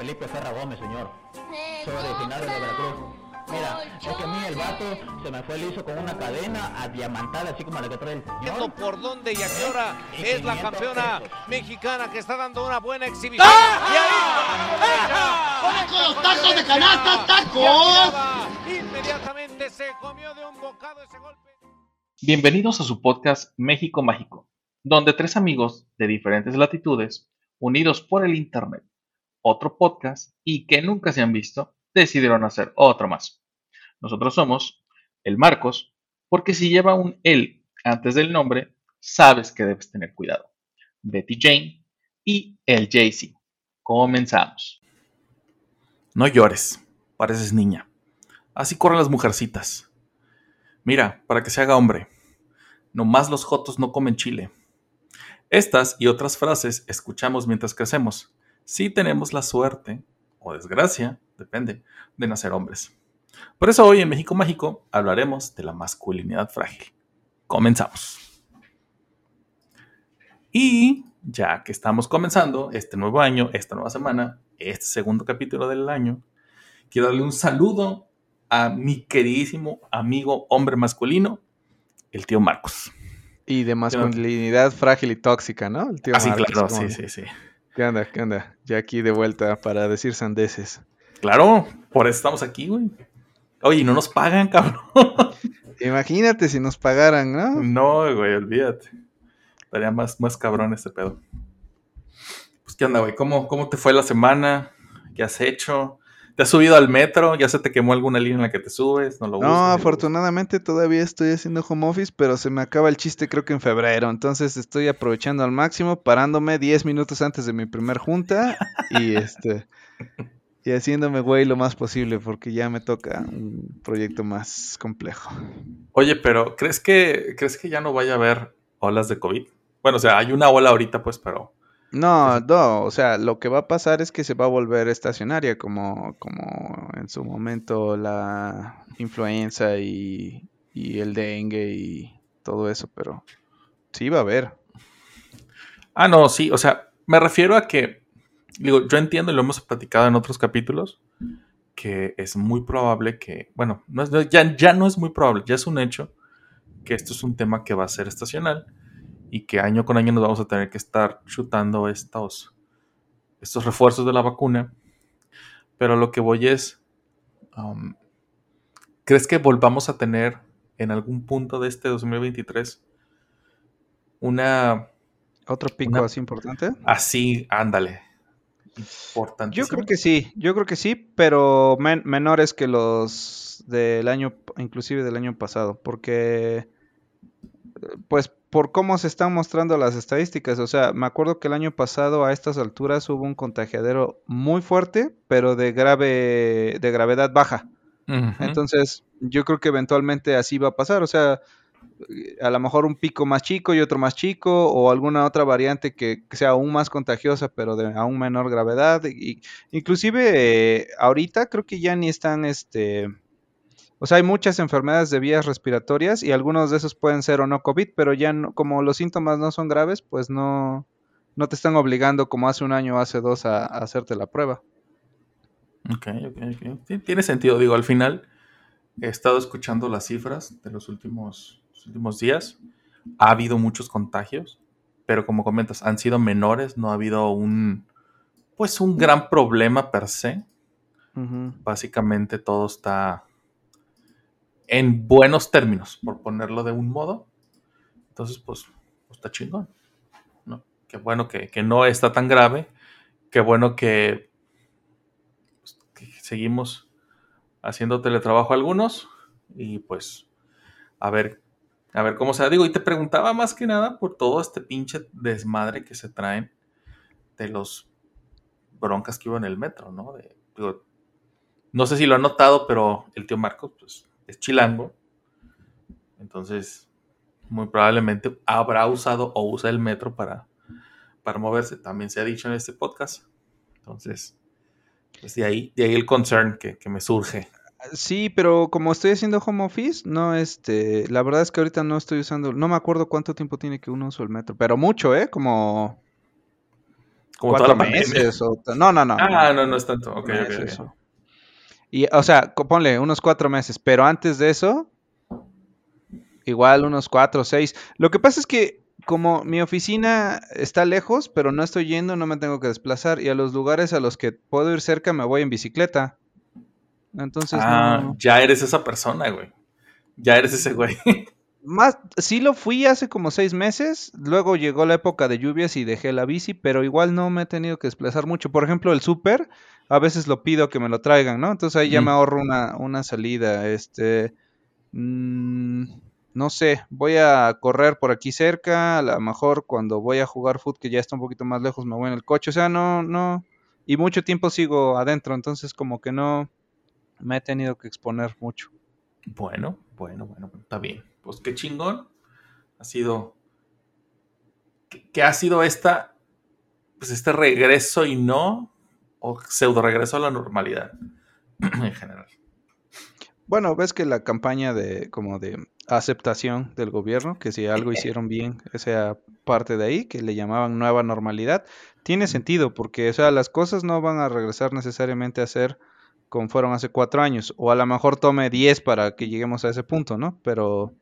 Felipe Ferra Gómez, señor. Soy original de Veracruz. Mira, es que a mí el vato se me fue liso con una cadena adiamantada, así como la que trae el señor. por dónde y a qué hora Y es la 500 campeona pesos. mexicana que está dando una buena exhibición. ¡Ah! Y ahí, ¡Con los tacos de canasta, tacos! Inmediatamente se comió de un bocado ese golpe. Bienvenidos a su podcast México Mágico, donde tres amigos de diferentes latitudes, unidos por el Internet, otro podcast y que nunca se han visto, decidieron hacer otro más. Nosotros somos el Marcos, porque si lleva un él antes del nombre, sabes que debes tener cuidado. Betty Jane y el Jaycee. Comenzamos. No llores, pareces niña. Así corren las mujercitas. Mira, para que se haga hombre. Nomás los jotos no comen chile. Estas y otras frases escuchamos mientras crecemos. Si tenemos la suerte, o desgracia, depende, de nacer hombres. Por eso hoy en México Mágico hablaremos de la masculinidad frágil. Comenzamos. Y ya que estamos comenzando este nuevo año, esta nueva semana, este segundo capítulo del año, quiero darle un saludo a mi queridísimo amigo hombre masculino, el tío Marcos. Y de masculinidad frágil y tóxica, ¿no? El tío Así, Marcos, claro, ¿cómo sí, sí, sí. ¿Qué onda? ¿Qué onda? Ya aquí de vuelta para decir sandeces. Claro, por eso estamos aquí, güey. Oye, ¿y no nos pagan, cabrón. Imagínate si nos pagaran, ¿no? No, güey, olvídate. Estaría más, más cabrón este pedo. Pues, ¿qué onda, güey? ¿Cómo, ¿Cómo te fue la semana? ¿Qué has hecho? ¿Te has subido al metro? ¿Ya se te quemó alguna línea en la que te subes? No lo No, usas? afortunadamente todavía estoy haciendo home office, pero se me acaba el chiste creo que en febrero. Entonces estoy aprovechando al máximo, parándome 10 minutos antes de mi primer junta y este y haciéndome güey lo más posible porque ya me toca un proyecto más complejo. Oye, pero ¿crees que, ¿crees que ya no vaya a haber olas de COVID? Bueno, o sea, hay una ola ahorita, pues, pero... No, no, o sea, lo que va a pasar es que se va a volver estacionaria como, como en su momento la influenza y, y el dengue y todo eso, pero sí va a haber. Ah, no, sí, o sea, me refiero a que, digo, yo entiendo y lo hemos platicado en otros capítulos, que es muy probable que, bueno, no es- ya, ya no es muy probable, ya es un hecho que esto es un tema que va a ser estacional y que año con año nos vamos a tener que estar chutando estos, estos refuerzos de la vacuna. Pero lo que voy es, um, ¿crees que volvamos a tener en algún punto de este 2023 una ¿Otro pico Una- así importante? Así, ándale. Importante. Yo creo que sí, yo creo que sí, pero men- menores que los del año, inclusive del año pasado, porque pues por cómo se están mostrando las estadísticas, o sea, me acuerdo que el año pasado a estas alturas hubo un contagiadero muy fuerte, pero de grave, de gravedad baja. Entonces, yo creo que eventualmente así va a pasar, o sea, a lo mejor un pico más chico y otro más chico, o alguna otra variante que, que sea aún más contagiosa, pero de aún menor gravedad. Y, inclusive eh, ahorita creo que ya ni están, este, o sea, hay muchas enfermedades de vías respiratorias y algunos de esos pueden ser o no COVID, pero ya no- como los síntomas no son graves, pues no, no te están obligando como hace un año o hace dos a, a hacerte la prueba. Ok, ok, ok. Sí, tiene sentido. Digo, al final he estado escuchando las cifras de los últimos, los últimos días. Ha habido muchos contagios, pero como comentas, han sido menores. No ha habido un, pues, un gran problema per se. Básicamente todo está en buenos términos, por ponerlo de un modo. Entonces, pues, pues está chingón. Qué bueno que, que no está tan grave. Qué bueno que, pues, que seguimos haciendo teletrabajo algunos. Y pues, a ver, a ver cómo se da. Digo, y te preguntaba más que nada por todo este pinche desmadre que se traen de los broncas que hubo en el metro, ¿no? Digo, no sé si lo han notado, pero el tío Marcos, pues, es chilango. Entonces, muy probablemente habrá usado o usa el metro para, para moverse. También se ha dicho en este podcast. Entonces, pues de ahí, de ahí el concern que, que me surge. Sí, pero como estoy haciendo home office, no, este, la verdad es que ahorita no estoy usando, no me acuerdo cuánto tiempo tiene que uno usa el metro, pero mucho, ¿eh? Como, Como toda cuatro la meses. O, no, no, no. Ah, no, no es tanto. Ok, ok, meses, ok. Y, o sea, ponle unos cuatro meses, pero antes de eso, igual unos cuatro o seis. Lo que pasa es que como mi oficina está lejos, pero no estoy yendo, no me tengo que desplazar y a los lugares a los que puedo ir cerca me voy en bicicleta. Entonces, Ah, no. ya eres esa persona, güey. Ya eres ese güey. Más, sí lo fui hace como seis meses, luego llegó la época de lluvias y dejé la bici, pero igual no me he tenido que desplazar mucho. Por ejemplo, el súper, a veces lo pido que me lo traigan, ¿no? Entonces ahí ya me ahorro una, una salida. Este, mm, no sé, voy a correr por aquí cerca, a lo mejor cuando voy a jugar fútbol, que ya está un poquito más lejos, me voy en el coche. O sea, no, no, y mucho tiempo sigo adentro, entonces como que no me he tenido que exponer mucho. Bueno, bueno, bueno, está bien. Pues qué chingón. Ha sido. ¿Qué, qué ha sido esta? Pues este regreso y no. O pseudo regreso a la normalidad. en general. Bueno, ves que la campaña de como de aceptación del gobierno, que si algo hicieron bien, que sea parte de ahí, que le llamaban nueva normalidad, tiene sentido, porque o sea, las cosas no van a regresar necesariamente a ser como fueron hace cuatro años, o a lo mejor tome 10 para que lleguemos a ese punto, ¿no? Pero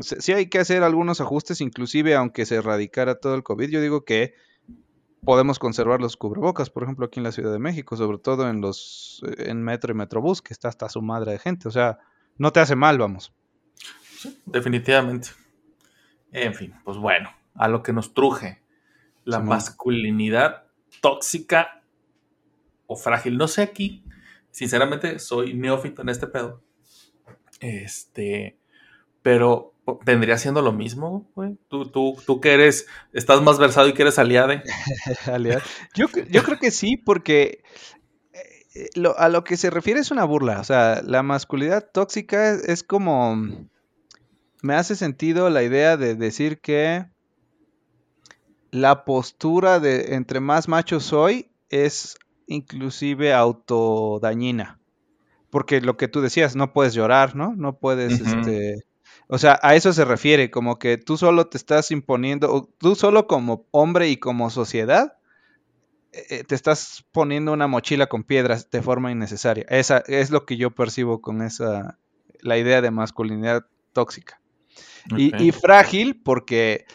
sí hay que hacer algunos ajustes, inclusive aunque se erradicara todo el COVID, yo digo que podemos conservar los cubrebocas, por ejemplo, aquí en la Ciudad de México, sobre todo en los en metro y metrobús, que está hasta su madre de gente, o sea, no te hace mal, vamos. Sí, definitivamente. En fin, pues bueno, a lo que nos truje. La masculinidad tóxica o frágil. No sé aquí, sinceramente, soy neófito en este pedo. Este, pero vendría siendo lo mismo, güey. Tú, tú, tú que eres, estás más versado y que eres aliade. Aliado. Yo, yo creo que sí, porque eh, lo- a lo que se refiere es una burla. O sea, la masculinidad tóxica es, es como... Me hace sentido la idea de decir que la postura de entre más macho soy es inclusive autodañina. Porque lo que tú decías, no puedes llorar, ¿no? No puedes, este... O sea, a eso se refiere, como que tú solo te estás imponiendo, tú solo como hombre y como sociedad, eh, te estás poniendo una mochila con piedras de forma innecesaria. Esa es lo que yo percibo con esa, la idea de masculinidad tóxica. Y, frágil porque,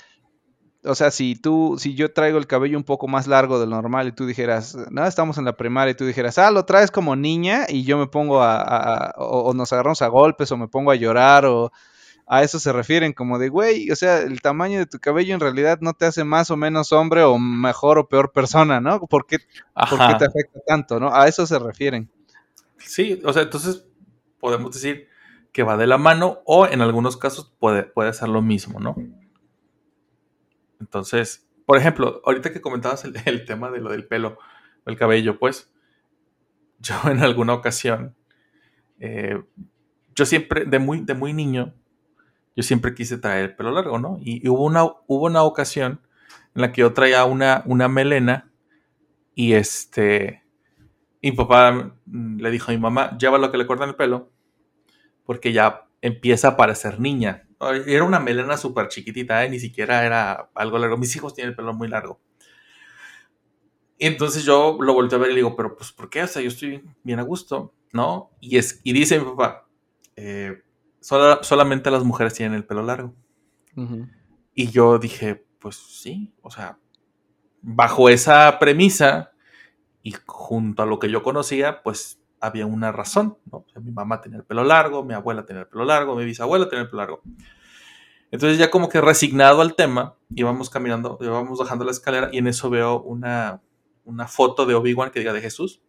o sea, si tú, si yo traigo el cabello un poco más largo de lo normal y tú dijeras, no, estamos en la primaria y tú dijeras, ah, lo traes como niña y yo me pongo a, a- a- o, o nos agarramos a golpes o me pongo a llorar o a eso se refieren como de, güey, o sea, el tamaño de tu cabello en realidad no te hace más o menos hombre o mejor o peor persona, ¿no? ¿Por qué, por qué Ajá. te afecta tanto, no? A eso se refieren. Sí, o sea, entonces podemos decir que va de la mano o en algunos casos puede, puede ser lo mismo, ¿no? Entonces, por ejemplo, ahorita que comentabas el, el tema de lo del pelo, el cabello, pues, yo en alguna ocasión, eh, yo siempre, de muy, de muy niño, yo siempre quise traer el pelo largo, ¿no? Y, y hubo, una, hubo una ocasión en la que yo traía una, una melena y este, y mi papá le dijo a mi mamá, llévalo que le cortan el pelo, porque ya empieza a parecer niña. Era una melena súper chiquitita, ¿eh? ni siquiera era algo largo. Mis hijos tienen el pelo muy largo. Y entonces yo lo volteé a ver y le digo, pero pues, ¿por qué? O sea, yo estoy bien a gusto, ¿no? Y, es, y dice mi papá, eh, sola- solamente las mujeres tienen el pelo largo. Y yo dije, pues sí, o sea, bajo esa premisa y junto a lo que yo conocía, pues había una razón, ¿no? O sea, mi mamá tenía el pelo largo, mi abuela tenía el pelo largo, mi bisabuela tenía el pelo largo. Entonces ya como que resignado al tema, íbamos caminando, íbamos bajando la escalera y en eso veo una, una foto de Obi-Wan que diga de Jesús.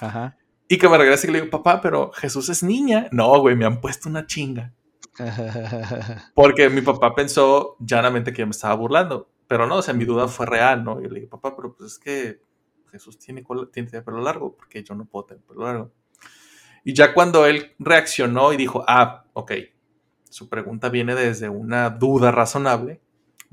Ajá. Y que me regrese y le digo, papá, pero Jesús es niña. No, güey, me han puesto una chinga. Porque mi papá pensó llanamente que yo me estaba burlando. Pero no, o sea, mi duda fue real, ¿no? Y le dije, papá, pero pues es que Jesús tiene, tiene pelo largo, porque yo no puedo tener pelo largo. Y ya cuando él reaccionó y dijo, ah, ok, su pregunta viene desde una duda razonable.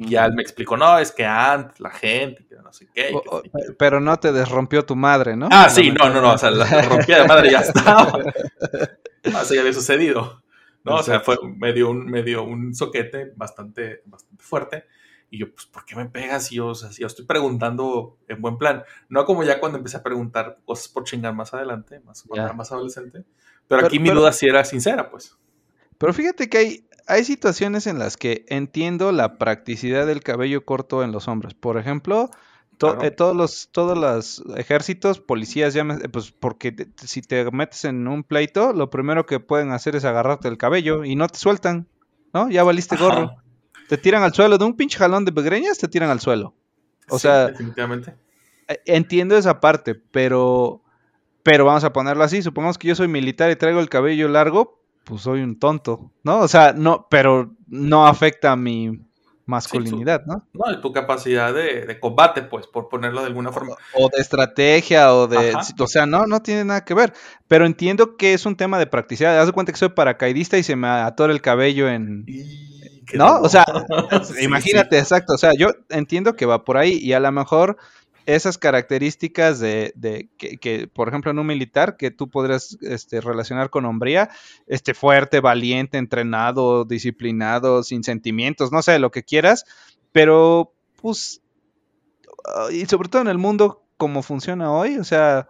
Y ya él me explicó, no, es que antes la gente, que no sé qué. O- o- sí, pero no te desrompió tu madre, ¿no? Ah, sí, no, no, no, o sea, la, rompía de madre ya estaba. No, eso ya había sucedido. ¿no? O sea, fue, me, dio un, me dio un soquete bastante, bastante fuerte. Y yo, pues, ¿por qué me pegas? Y yo, o sea, si yo estoy preguntando en buen plan. No como ya cuando empecé a preguntar cosas por chingar más adelante, más, más adolescente. Pero, Pero- aquí mi pero- duda sí era sincera, pues. Pero fíjate que hay, hay situaciones en las que entiendo la practicidad del cabello corto en los hombres. Por ejemplo, to- Claro. eh, todos los todos los ejércitos, policías, llames- eh, pues porque te- si te metes en un pleito, lo primero que pueden hacer es agarrarte el cabello y no te sueltan, ¿no? Ya valiste gorro. Ajá. Te tiran al suelo de un pinche jalón de begreñas, te tiran al suelo. O Sí, sea, definitivamente. Eh, Entiendo esa parte, pero, pero vamos a ponerlo así. Supongamos que yo soy militar y traigo el cabello largo, pues soy un tonto, ¿no? O sea, no, pero no afecta a mi masculinidad, ¿no? No, y tu capacidad de, de combate, pues, por ponerlo de alguna forma. O de estrategia, o de, Ajá. o sea, no, no tiene nada que ver. Pero entiendo que es un tema de practicidad. Haz de cuenta que soy paracaidista y se me atora el cabello en, Y ¿No? O sea, Sí, Imagínate, exacto. O sea, yo entiendo que va por ahí y a lo mejor esas características de, de que, por ejemplo, en un militar que tú podrías este, relacionar con hombría, este fuerte, valiente, entrenado, disciplinado, sin sentimientos, no sé, lo que quieras, pero pues, ah, y sobre todo en el mundo como funciona hoy, o sea,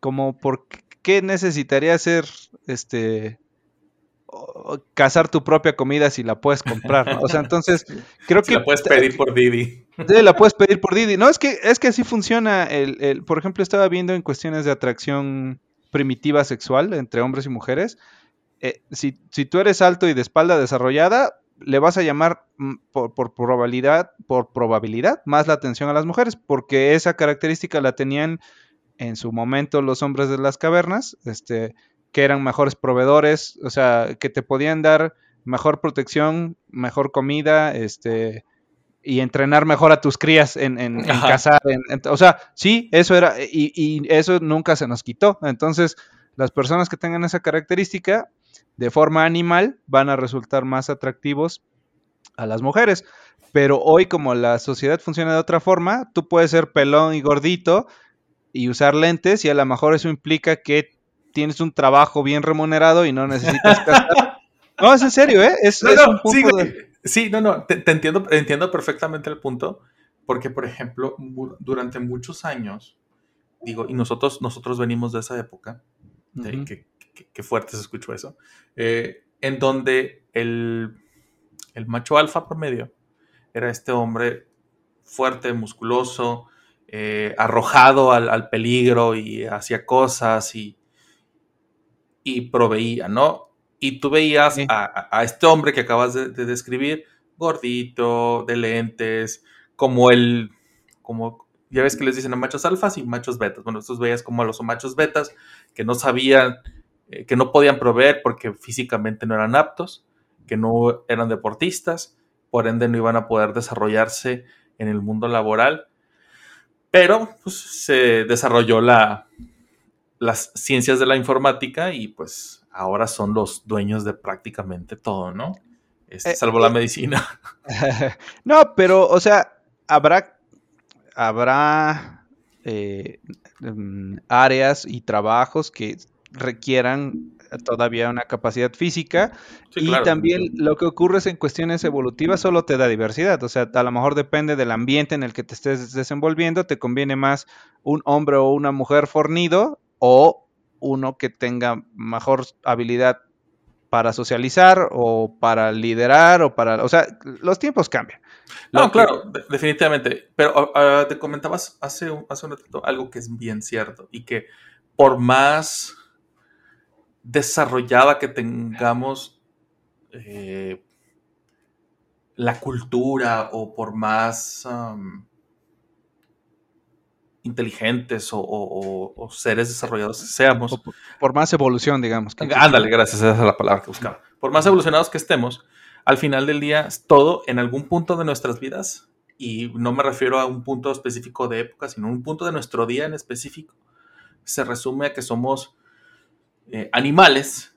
como por qué necesitaría ser, este, cazar tu propia comida si la puedes comprar, ¿no? O sea, entonces creo Si que la puedes pedir por Didi. Sí, la puedes pedir por Didi. No, es que, es que así funciona. El, el- por ejemplo, estaba viendo en cuestiones de atracción primitiva sexual entre hombres y mujeres. eh, si, si tú eres alto y de espalda desarrollada, le vas a llamar mm, por, por probabilidad, por probabilidad, más la atención a las mujeres, porque esa característica la tenían en su momento los hombres de las cavernas, este, que eran mejores proveedores, o sea, que te podían dar mejor protección, mejor comida, este, y entrenar mejor a tus crías en, en- en cazar. en- o sea, sí, eso era, y, y eso nunca se nos quitó. Entonces, las personas que tengan esa característica de forma animal van a resultar más atractivos a las mujeres. Pero hoy, como la sociedad funciona de otra forma, tú puedes ser pelón y gordito y usar lentes, y a lo mejor eso implica que tienes un trabajo bien remunerado y no necesitas. No, es en serio, ¿eh? Es, No, es no, un punto sí, de- güey. Sí, no, no, te, te entiendo, entiendo perfectamente el punto, porque, por ejemplo, durante muchos años, digo, y nosotros, nosotros venimos de esa época, que, que- que fuerte se escuchó eso, eh, en donde el, el macho alfa promedio era este hombre fuerte, musculoso, eh, arrojado al, al peligro y hacía cosas y, y proveía, ¿no? Y tú veías Sí. a, este hombre que acabas de, de describir, gordito, de lentes, como el, como, ya ves que les dicen a machos alfas y machos betas. Bueno, estos veías como a los machos betas que no sabían, eh, que no podían proveer porque físicamente no eran aptos, que no eran deportistas, por ende no iban a poder desarrollarse en el mundo laboral. Pero pues, se desarrolló la, las ciencias de la informática y pues ahora son los dueños de prácticamente todo, ¿no? Este, Eh, salvo la medicina. no, pero, o sea, habrá, habrá eh, mm, áreas y trabajos que requieran todavía una capacidad física Sí, y claro. también lo que ocurre es en cuestiones evolutivas solo te da diversidad, o sea, a lo mejor depende del ambiente en el que te estés desenvolviendo, te conviene más un hombre o una mujer fornido o uno que tenga mejor habilidad para socializar o para liderar o para, o sea, los tiempos cambian. No, Lo que- claro, de- definitivamente. Pero ah, te comentabas hace un, hace un ratito algo que es bien cierto y que por más desarrollada que tengamos eh, la cultura o por más inteligentes o, o- o- o seres desarrollados que seamos, por- por más evolución, digamos. que- Ándale, gracias, esa es la palabra que buscaba. Por más evolucionados que estemos, al final del día, todo en algún punto de nuestras vidas, y no me refiero a un punto específico de época, sino un punto de nuestro día en específico, se resume a que somos eh, animales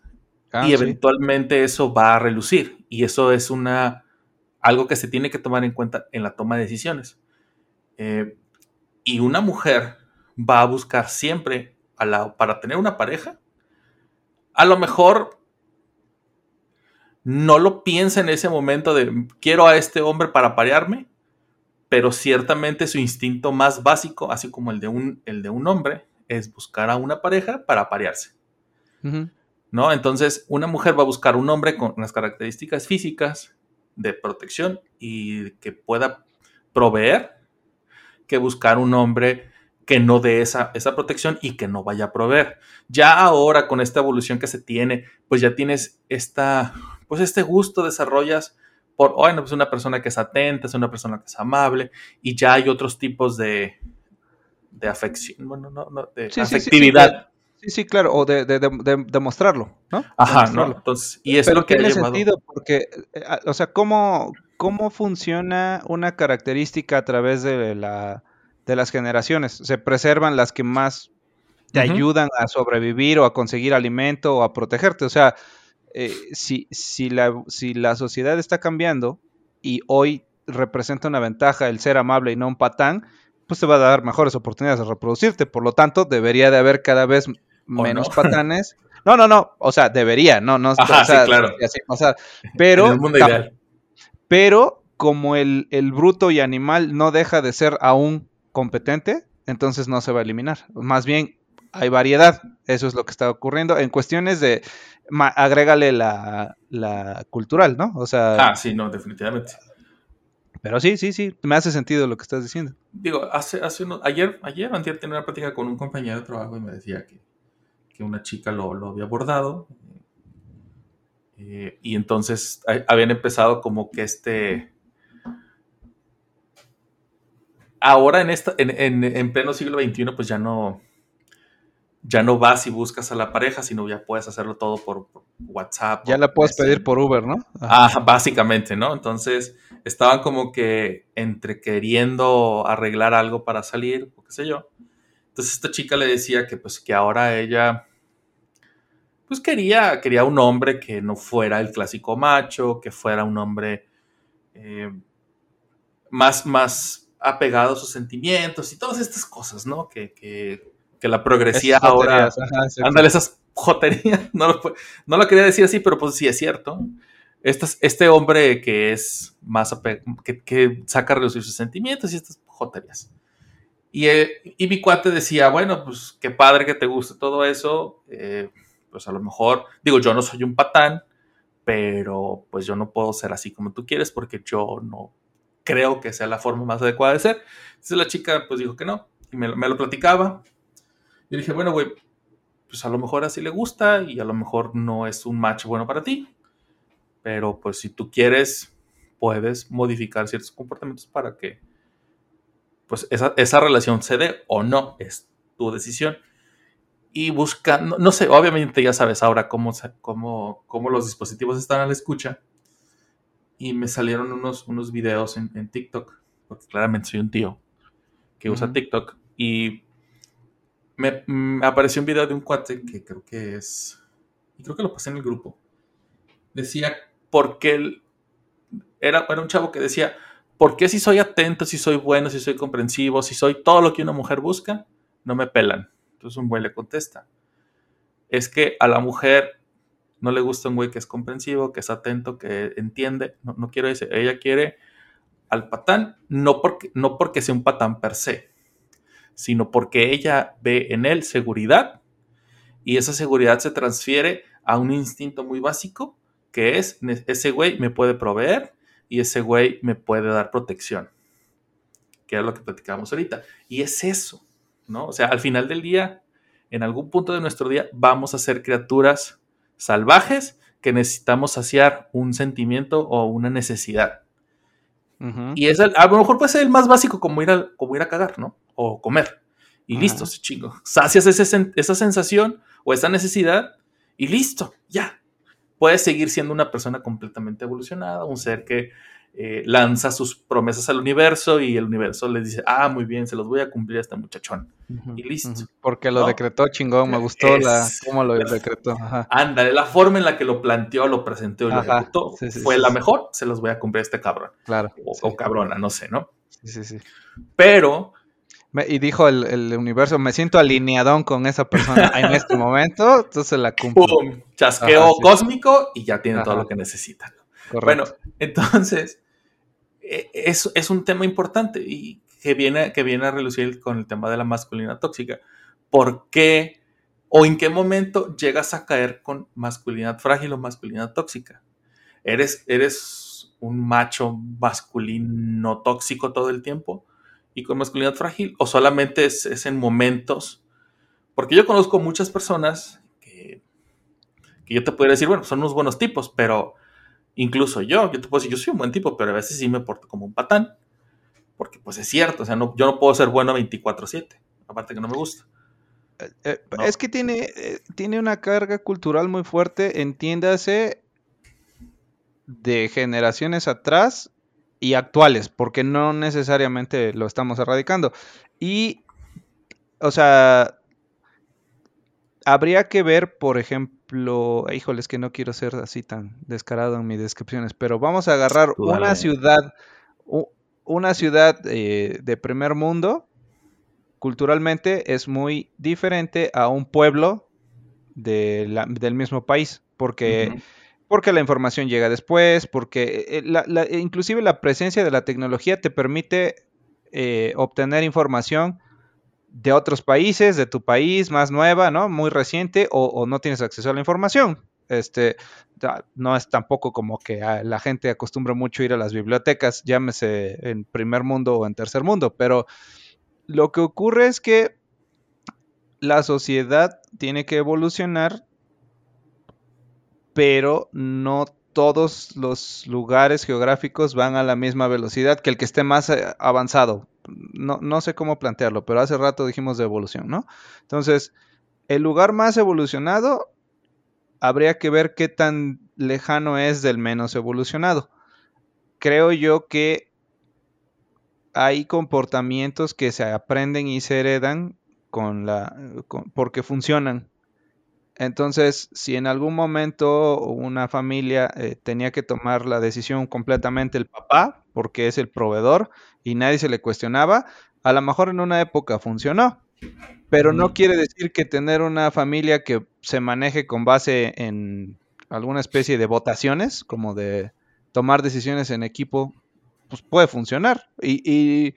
Ah, y sí. eventualmente eso va a relucir. Y eso es una algo que se tiene que tomar en cuenta en la toma de decisiones. Eh, y una mujer va a buscar siempre a la- para tener una pareja. A lo mejor no lo piensa en ese momento de quiero a este hombre para parearme, pero ciertamente su instinto más básico, así como el de un, el de un hombre, es buscar a una pareja para parearse. ¿no? Entonces, una mujer va a buscar un hombre con las características físicas de protección y que pueda proveer, que buscar un hombre que no dé esa, esa protección y que no vaya a proveer. Ya ahora, con esta evolución que se tiene, pues ya tienes esta, pues este gusto, desarrollas por, bueno, pues una persona que es atenta, es una persona que es amable, y ya hay otros tipos de, de afección, bueno, no, no, de Sí, sí, sí, sí, afectividad. Sí, sí, claro, o de, de, de, de- demostrarlo, ¿no? Ajá, ¿no? Demostrarlo. Entonces, y es Pero lo que tiene sentido porque, eh, o sea, ¿cómo, ¿cómo funciona una característica a través de, la, de las generaciones? Se preservan las que más te ayudan a sobrevivir o a conseguir alimento o a protegerte. O sea, eh, si, si, la, si la sociedad está cambiando y hoy representa una ventaja el ser amable y no un patán, pues te va a dar mejores oportunidades de reproducirte. Por lo tanto, debería de haber cada vez menos no? patanes. No, no, no. O sea, debería, no, no. Ajá, o sea, sí, claro. así pasar. Pero, en el mundo ideal. Pero como el, el bruto y animal no deja de ser aún competente, entonces no se va a eliminar. Más bien, hay variedad. Eso es lo que está ocurriendo. En cuestiones de. ma- agrégale la, la cultural, ¿no? O sea, Ah, sí, no, definitivamente. pero sí, sí, sí. Me hace sentido lo que estás diciendo. Digo, hace, hace unos, ayer, ayer, antier tenía una plática con un compañero de trabajo y me decía que, que una chica lo, lo había abordado. Eh, y entonces habían empezado como que este. Ahora en esta, en, en, en pleno siglo XXI, pues ya no. Ya no vas y buscas a la pareja, sino ya puedes hacerlo todo por, por WhatsApp. Ya la puedes pedir por Uber, ¿no? Ajá. Ah, básicamente, ¿no? Entonces estaban como que entre queriendo arreglar algo para salir, o qué sé yo. Entonces esta chica le decía que pues que ahora ella pues quería, quería un hombre que no fuera el clásico macho, que fuera un hombre eh, más, más apegado a sus sentimientos y todas estas cosas, ¿no? Que, que, que la progresía Esas ahora... ajá. Ándale, esas joterías. No lo, no lo quería decir así, pero pues sí es cierto. Este, este hombre que es más que, que saca a relucir sus sentimientos y estas joterías. Y, eh, y mi cuate decía, bueno, pues qué padre que te guste todo eso. eh, pues a lo mejor, digo, yo no soy un patán, pero pues yo no puedo ser así como tú quieres porque yo no creo que sea la forma más adecuada de ser. Entonces la chica pues dijo que no y me, me lo platicaba. Y dije, bueno, güey, pues a lo mejor así le gusta y a lo mejor no es un match bueno para ti. Pero pues si tú quieres, puedes modificar ciertos comportamientos para que pues esa, esa relación se dé o no, es tu decisión. Y buscando, no sé, obviamente ya sabes ahora cómo, cómo, cómo los dispositivos están a la escucha. Y me salieron unos, unos videos en, en TikTok, porque claramente soy un tío que usa. TikTok. Y me, me apareció un video de un cuate que creo que es. Y creo que lo pasé en el grupo. Decía, ¿por qué él. Era, era un chavo que decía, ¿por qué si soy atento, si soy bueno, si soy comprensivo, si soy todo lo que una mujer busca, no me pelan? Entonces un güey le contesta, es que a la mujer no le gusta un güey que es comprensivo, que es atento, que entiende. No, quiero ese. Ella quiere al patán, no porque, no porque sea un patán per se, sino porque ella ve en él seguridad y esa seguridad se transfiere a un instinto muy básico que es "Ne- ese güey me puede proveer y ese güey me puede dar protección, que es lo que platicábamos ahorita. Y es eso, ¿no? O sea, al final del día, en algún punto de nuestro día, vamos a ser criaturas salvajes que necesitamos saciar un sentimiento o una necesidad. Y es el- a lo mejor puede ser el más básico, como ir a, como ir a cagar, ¿no? O comer. Y Ajá. listo, se chingo. Sacias ese esa sensación o esa necesidad y listo, ya. Puedes seguir siendo una persona completamente evolucionada, un ser que eh, lanza sus promesas al universo y el universo le dice, ah, muy bien, se los voy a cumplir a este muchachón. Y listo. Porque lo ¿no? decretó chingón, me gustó la, cómo lo decretó. Ajá. Ándale, la forma en la que lo planteó, lo presentó y lo Ajá, ejecutó sí, sí, fue sí, la mejor, se los voy a cumplir a este cabrón. Claro. O, cabrona, no sé, ¿no? sí, sí, sí. Pero Me- y dijo el, el universo, me siento alineadón con esa persona en este momento, entonces la cumplo. ¡pum! Chasqueo Ajá, cósmico y ya tiene todo lo que necesitan. Correcto. Bueno, entonces, e, es, es un tema importante y que viene, que viene a relucir con el tema de la masculinidad tóxica. ¿Por qué o en qué momento llegas a caer con masculinidad frágil o masculinidad tóxica? ¿Eres, eres un macho masculino tóxico todo el tiempo y con masculinidad frágil? ¿O solamente es, es en momentos? Porque yo conozco muchas personas que, que yo te podría decir, bueno, son unos buenos tipos, pero incluso yo, yo te puedo decir, yo soy un buen tipo, pero a veces sí me porto como un patán. Porque pues es cierto, o sea, no, yo no puedo ser bueno 24/7, aparte que no me gusta. Eh, es que tiene, eh, tiene una carga cultural muy fuerte, entiéndase, de generaciones atrás y actuales, porque no necesariamente lo estamos erradicando. Y, o sea, habría que ver, por ejemplo, híjoles que no quiero ser así tan descarado en mis descripciones, pero vamos a agarrar una ciudad, una ciudad eh, de primer mundo culturalmente es muy diferente a un pueblo del mismo país, porque, porque la información llega después, porque eh, inclusive la presencia de la tecnología te permite eh, obtener información de otros países, de tu país, más nueva, ¿no? Muy reciente, o, no tienes acceso a la información. Este, no es tampoco como que ah, la gente acostumbra mucho ir a las bibliotecas, llámese en primer mundo o en tercer mundo, pero lo que ocurre es que la sociedad tiene que evolucionar, pero no todos los lugares geográficos van a la misma velocidad que el que esté más eh, avanzado. No, sé cómo plantearlo, pero hace rato dijimos de evolución, ¿no? Entonces, el lugar más evolucionado habría que ver qué tan lejano es del menos evolucionado. Creo yo que hay comportamientos que se aprenden y se heredan con la, porque funcionan. Entonces, si en algún momento una familia eh, tenía que tomar la decisión completamente el papá, porque es el proveedor y nadie se le cuestionaba, a lo mejor en una época funcionó, pero no quiere decir que tener una familia que se maneje con base en alguna especie de votaciones, como de tomar decisiones en equipo, pues puede funcionar. Y,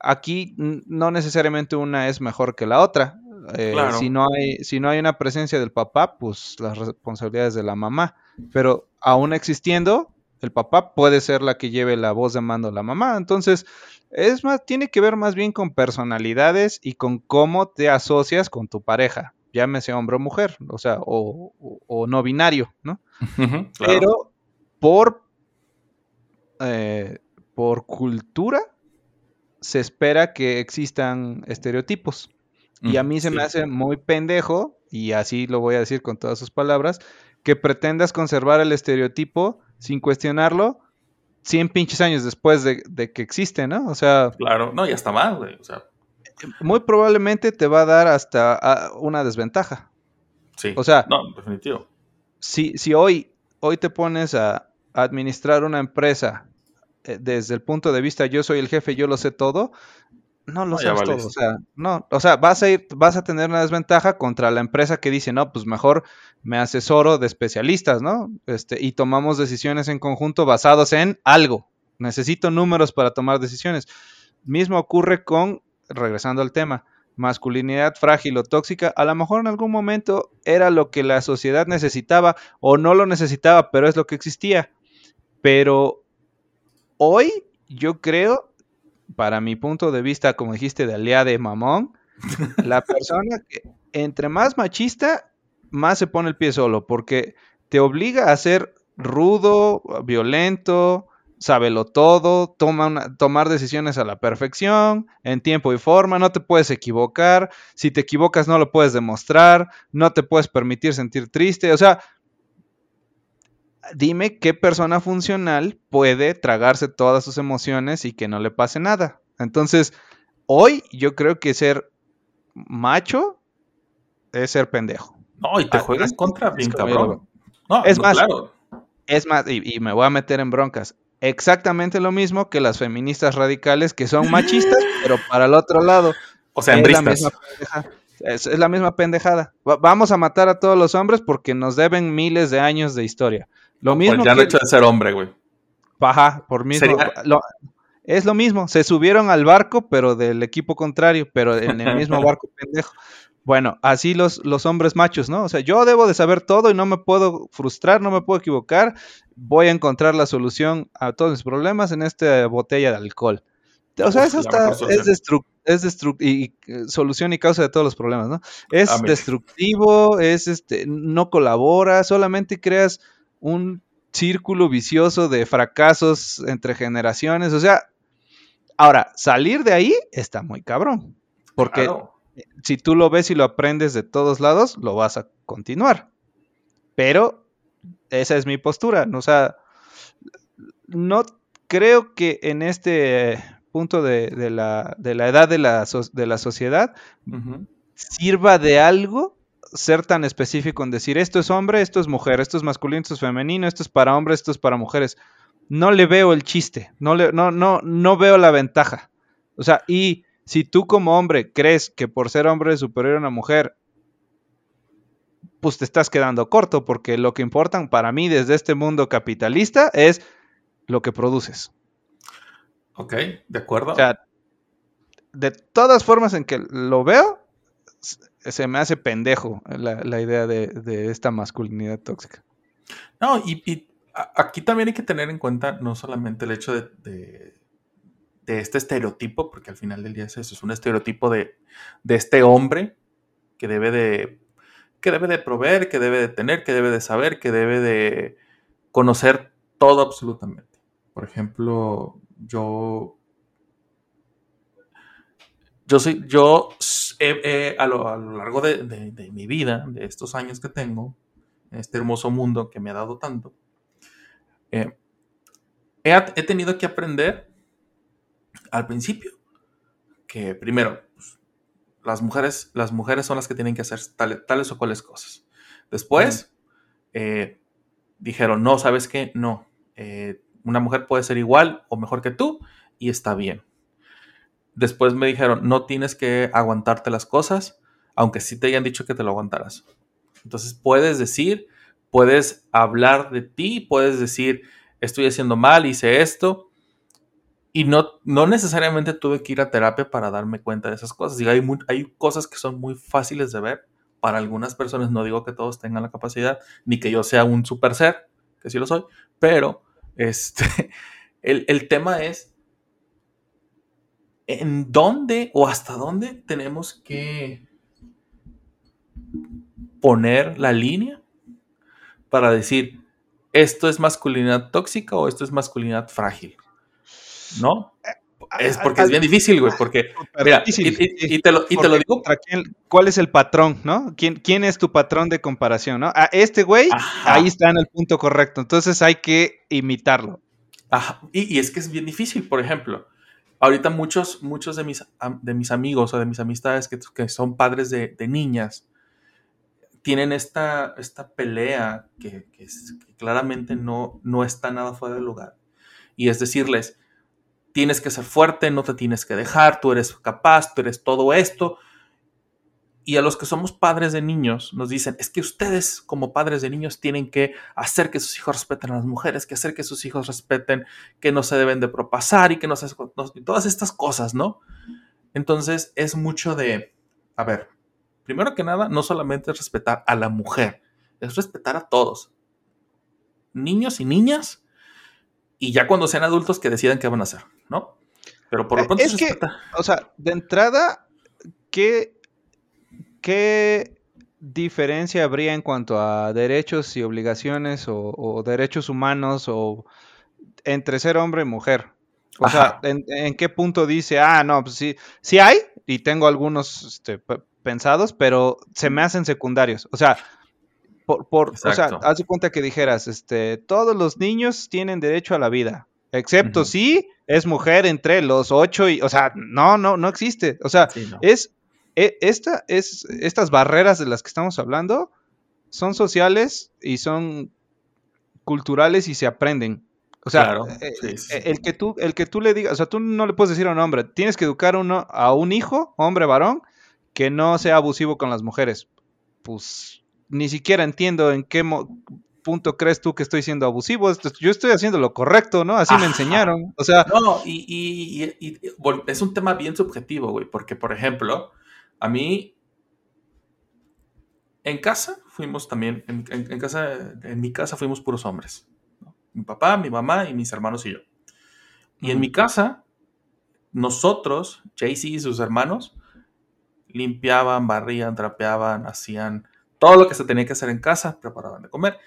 aquí no necesariamente una es mejor que la otra. Eh, si, no hay, si no hay una presencia del papá, pues las responsabilidades de la mamá. Pero aún existiendo, el papá puede ser la que lleve la voz de mando a la mamá. Entonces, es más, tiene que ver más bien con personalidades y con cómo te asocias con tu pareja, llámese hombre o mujer, o sea, o, no binario, ¿no? Pero por eh, por cultura se espera que existan estereotipos. Y a mí se me hace muy pendejo, y así lo voy a decir con todas sus palabras, que pretendas conservar el estereotipo sin cuestionarlo 100 pinches años después de, que existe, ¿no? O sea... Claro, no, ya está mal, güey. O sea... Muy probablemente te va a dar hasta una desventaja. Sí. O sea... No, definitivo. Si, si hoy, hoy te pones a administrar una empresa eh, desde el punto de vista yo soy el jefe, yo lo sé todo, no lo sabes todo. O sea, no, o sea, vas a ir, vas a tener una desventaja contra la empresa que dice, no, pues mejor me asesoro de especialistas, ¿no? Este, y tomamos decisiones en conjunto basados en algo. Necesito números para tomar decisiones. Mismo ocurre con, regresando al tema, masculinidad frágil o tóxica, a lo mejor en algún momento era lo que la sociedad necesitaba o no lo necesitaba, pero es lo que existía. Pero hoy yo creo, para mi punto de vista, como dijiste, de aliada de mamón, la persona que entre más machista, más se pone el pie solo, porque te obliga a ser rudo, violento, sábelo todo, toma tomar decisiones a la perfección, en tiempo y forma, no te puedes equivocar, si te equivocas no lo puedes demostrar, no te puedes permitir sentir triste, o sea, dime qué persona funcional puede tragarse todas sus emociones y que no le pase nada. Entonces, hoy yo creo que ser macho es ser pendejo. No, y te ah, juegas contra bien cabrón. No, es más, es más, y, me voy a meter en broncas. Exactamente lo mismo que las feministas radicales que son machistas, pero para el otro lado. O sea, en es, es, la misma pendejada. vamos a matar a todos los hombres porque nos deben miles de años de historia. Lo mismo ya no hecho de ser hombre, güey. Ajá, por mismo. Lo- es lo mismo, se subieron al barco, pero del equipo contrario, pero en el mismo barco pendejo. Bueno, así los, los hombres machos, ¿no? O sea, yo debo de saber todo y no me puedo frustrar, no me puedo equivocar. Voy a encontrar la solución a todos mis problemas en esta botella de alcohol. O sea, eso está, es, es destru- y, y, eh, solución y causa de todos los problemas, ¿no? Es Amén. destructivo, es este, no colabora, solamente creas un círculo vicioso de fracasos entre generaciones. O sea, ahora, salir de ahí está muy cabrón. Porque Claro. si tú lo ves y lo aprendes de todos lados, lo vas a continuar. Pero esa es mi postura. ¿no? O sea, no creo que en este punto de, de la, de la edad de la, de la sociedad sirva de algo ser tan específico en decir esto es hombre, esto es mujer, esto es masculino, esto es femenino, esto es para hombres, esto es para mujeres. No le veo el chiste, no, le, no, no, no veo la ventaja. O sea, y si tú como hombre crees que por ser hombre es superior a una mujer, pues te estás quedando corto, porque lo que importan para mí desde este mundo capitalista es lo que produces. Ok, de acuerdo. O sea, de todas formas en que lo veo, se me hace pendejo la, la idea de, de esta masculinidad tóxica. No, y, y aquí también hay que tener en cuenta no solamente el hecho de, de- este estereotipo, porque al final del día es eso, es un estereotipo de, de este hombre que debe de que debe de proveer, que debe de tener, que debe de saber, que debe de conocer todo absolutamente. Por ejemplo, yo yo soy yo he- a, lo, a lo largo de, de- de mi vida, de estos años que tengo, en este hermoso mundo que me ha dado tanto, eh, he, tenido que aprender al principio que primero pues, las mujeres las mujeres son las que tienen que hacer tale- tales o cuales cosas. Después eh, dijeron no sabes qué no eh, una mujer puede ser igual o mejor que tú y está bien. Después me dijeron, no tienes que aguantarte las cosas, aunque sí te hayan dicho que te lo aguantaras. Entonces puedes decir, puedes hablar de ti, puedes decir, estoy haciendo mal, hice esto. Y no, no necesariamente tuve que ir a terapia para darme cuenta de esas cosas. Digo, hay, hay cosas que son muy fáciles de ver. Para algunas personas, no digo que todos tengan la capacidad, ni que yo sea un super ser, que sí lo soy, pero este, el, el tema es en dónde o hasta dónde tenemos que poner la línea para decir esto es masculinidad tóxica o esto es masculinidad frágil. ¿No? Es porque es bien difícil, güey, porque mira, difícil, y, y- sí. y te lo, y te lo Porque digo quién- ¿Cuál es el patrón, no? ¿Quién, quién es tu patrón de comparación, no? A este güey, Ajá. ahí está en el punto correcto. Entonces hay que imitarlo. Ajá, Y, y es que es bien difícil, por ejemplo. Ahorita muchos, muchos de, mis, de mis amigos o de mis amistades que, que son padres de, niñas tienen esta, esta pelea que, es- claramente no, no está nada fuera de lugar. Y es decirles, tienes que ser fuerte, no te tienes que dejar, tú eres capaz, tú eres todo esto. Y a los que somos padres de niños nos dicen, es que ustedes como padres de niños tienen que hacer que sus hijos respeten a las mujeres, que hacer que sus hijos respeten que no se deben de propasar y que no se... no- todas estas cosas, ¿no? Entonces es mucho de, a ver, primero que nada, no solamente es respetar a la mujer, es respetar a todos, niños y niñas, y ya cuando sean adultos que decidan qué van a hacer, ¿no? Pero por lo Eh, pronto es es que- respetar. O sea, de entrada, ¿qué, qué diferencia habría en cuanto a derechos y obligaciones o, o derechos humanos o entre ser hombre y mujer? O Ajá. sea, ¿en, en qué punto dice, ah, no, pues sí, sí hay, y tengo algunos este, pe- pensados, pero se me hacen secundarios. O sea, por, por, o sea, haz de cuenta que dijeras, este, todos los niños tienen derecho a la vida, excepto si es mujer entre los ocho y, o sea, no, no, no existe. O sea, Sí, no. es, esta, es, estas barreras de las que estamos hablando son sociales y son culturales y se aprenden. O sea, Claro, eh, sí, eh, sí. el que tú, el que tú le digas, o sea, tú no le puedes decir a un hombre, tienes que educar a uno, a un hijo, hombre varón, que no sea abusivo con las mujeres. Pues ni siquiera entiendo en qué punto crees tú que estoy siendo abusivo? Yo estoy haciendo lo correcto, ¿no? Así me enseñaron. O sea, No, y, y- y- y- es un tema bien subjetivo, güey, porque, por ejemplo, a mí, en casa fuimos también, en, en- en casa, en mi casa fuimos puros hombres. ¿no? Mi papá, mi mamá y mis hermanos y yo. Y en mi casa, nosotros, Jaycee y sus hermanos, limpiaban, barrían, trapeaban, hacían todo lo que se tenía que hacer en casa, preparaban de comer.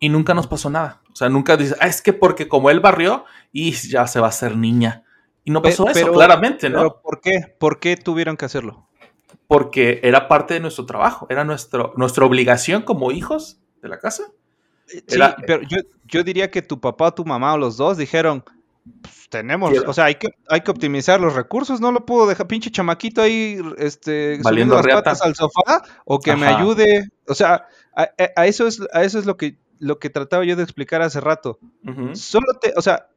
Y nunca nos pasó nada. O sea, nunca dices, ah, es que porque como él barrió, y ya se va a hacer niña. Y no pasó eso, claramente, ¿no? ¿pero por qué? ¿Por qué tuvieron que hacerlo? Porque era parte de nuestro trabajo, era nuestro, nuestra obligación como hijos de la casa. Sí, Era- pero yo, yo diría que tu papá o tu mamá o los dos dijeron, "Pues, tenemos, Quiero. o sea, hay que, hay que optimizar los recursos, no lo puedo dejar pinche chamaquito ahí, este, Valiendo subiendo las patas al sofá, o que me ayude, o sea, a, eso es, a eso es lo que, lo que trataba yo de explicar hace rato. Solo te, o sea,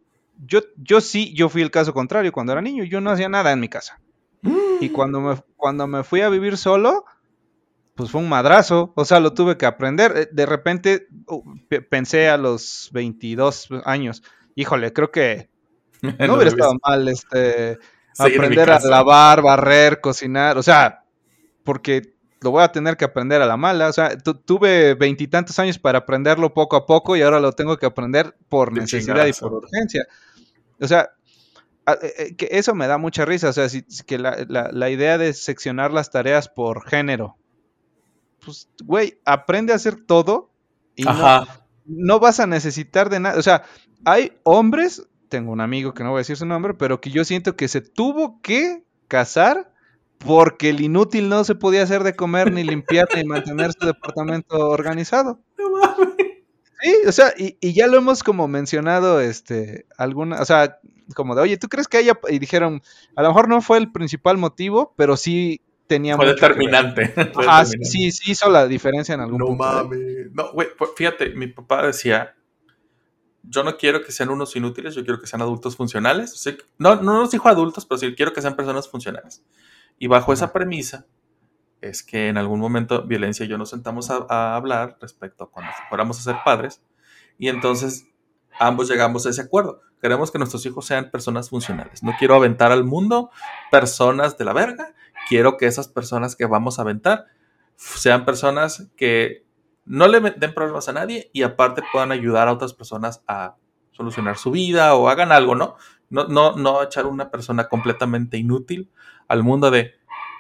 yo, yo sí, yo fui el caso contrario cuando era niño, yo no hacía nada en mi casa. Y cuando me, cuando me fui a vivir solo, pues fue un madrazo. O sea, lo tuve que aprender. Eh, De repente uh, pe- pensé a los 22 años, híjole, creo que no hubiera estado mal este, seguir aprender a lavar, barrer, cocinar. O sea, porque lo voy a tener que aprender a la mala. O sea, tu- tuve veintitantos años para aprenderlo poco a poco y ahora lo tengo que aprender por necesidad y por urgencia. O sea, que eso me da mucha risa. O sea, si, que la, la- la idea de seccionar las tareas por género. Pues, güey, aprende a hacer todo y no, Ajá. no vas a necesitar de nada. O sea, hay hombres, tengo un amigo que no voy a decir su nombre, pero que yo siento que se tuvo que casar porque el inútil no se podía hacer de comer, ni limpiar, ni mantener su departamento organizado. No. Sí, o sea, y, y ya lo hemos como mencionado, este, alguna, o sea, como de, oye, ¿tú crees que haya, y dijeron, a lo mejor no fue el principal motivo, pero sí tenía Fue que determinante. Determinante. sí, sí hizo la diferencia en algún No punto. mames. No, güey, fíjate, mi papá decía, yo no quiero que sean unos inútiles, yo quiero que sean adultos funcionales. O sea, no, no nos dijo adultos, pero sí quiero que sean personas funcionales. Y bajo esa premisa es que en algún momento Violencia y yo nos sentamos a, a hablar respecto a cuando fuéramos a ser padres y entonces ambos llegamos a ese acuerdo. Queremos que nuestros hijos sean personas funcionales. No quiero aventar al mundo personas de la verga. Quiero que esas personas que vamos a aventar sean personas que no le den problemas a nadie y aparte puedan ayudar a otras personas a solucionar su vida o hagan algo, ¿no? No, no, no echar una persona completamente inútil al mundo de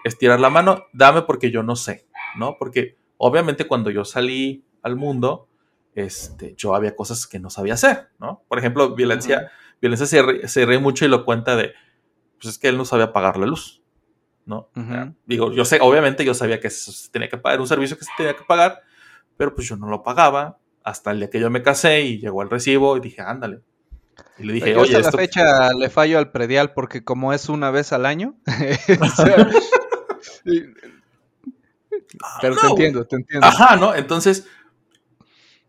estirar la mano, dame porque yo no sé, ¿no? Porque obviamente cuando yo salí al mundo, este, yo había cosas que no sabía hacer, ¿no? Por ejemplo, violencia, violencia se, se ríe mucho y lo cuenta de, pues es que él no sabía pagar la luz, ¿no? Ujú. Digo, yo sé, obviamente yo sabía que se tenía que pagar, un servicio que se tenía que pagar, pero pues yo no lo pagaba hasta el día que yo me casé y llegó el recibo y dije, ándale. Y le dije, Yo oye, hasta esto... la fecha le fallo al predial porque como es una vez al año. y- pero te no, entiendo, te entiendo. Ajá, ¿no? Entonces,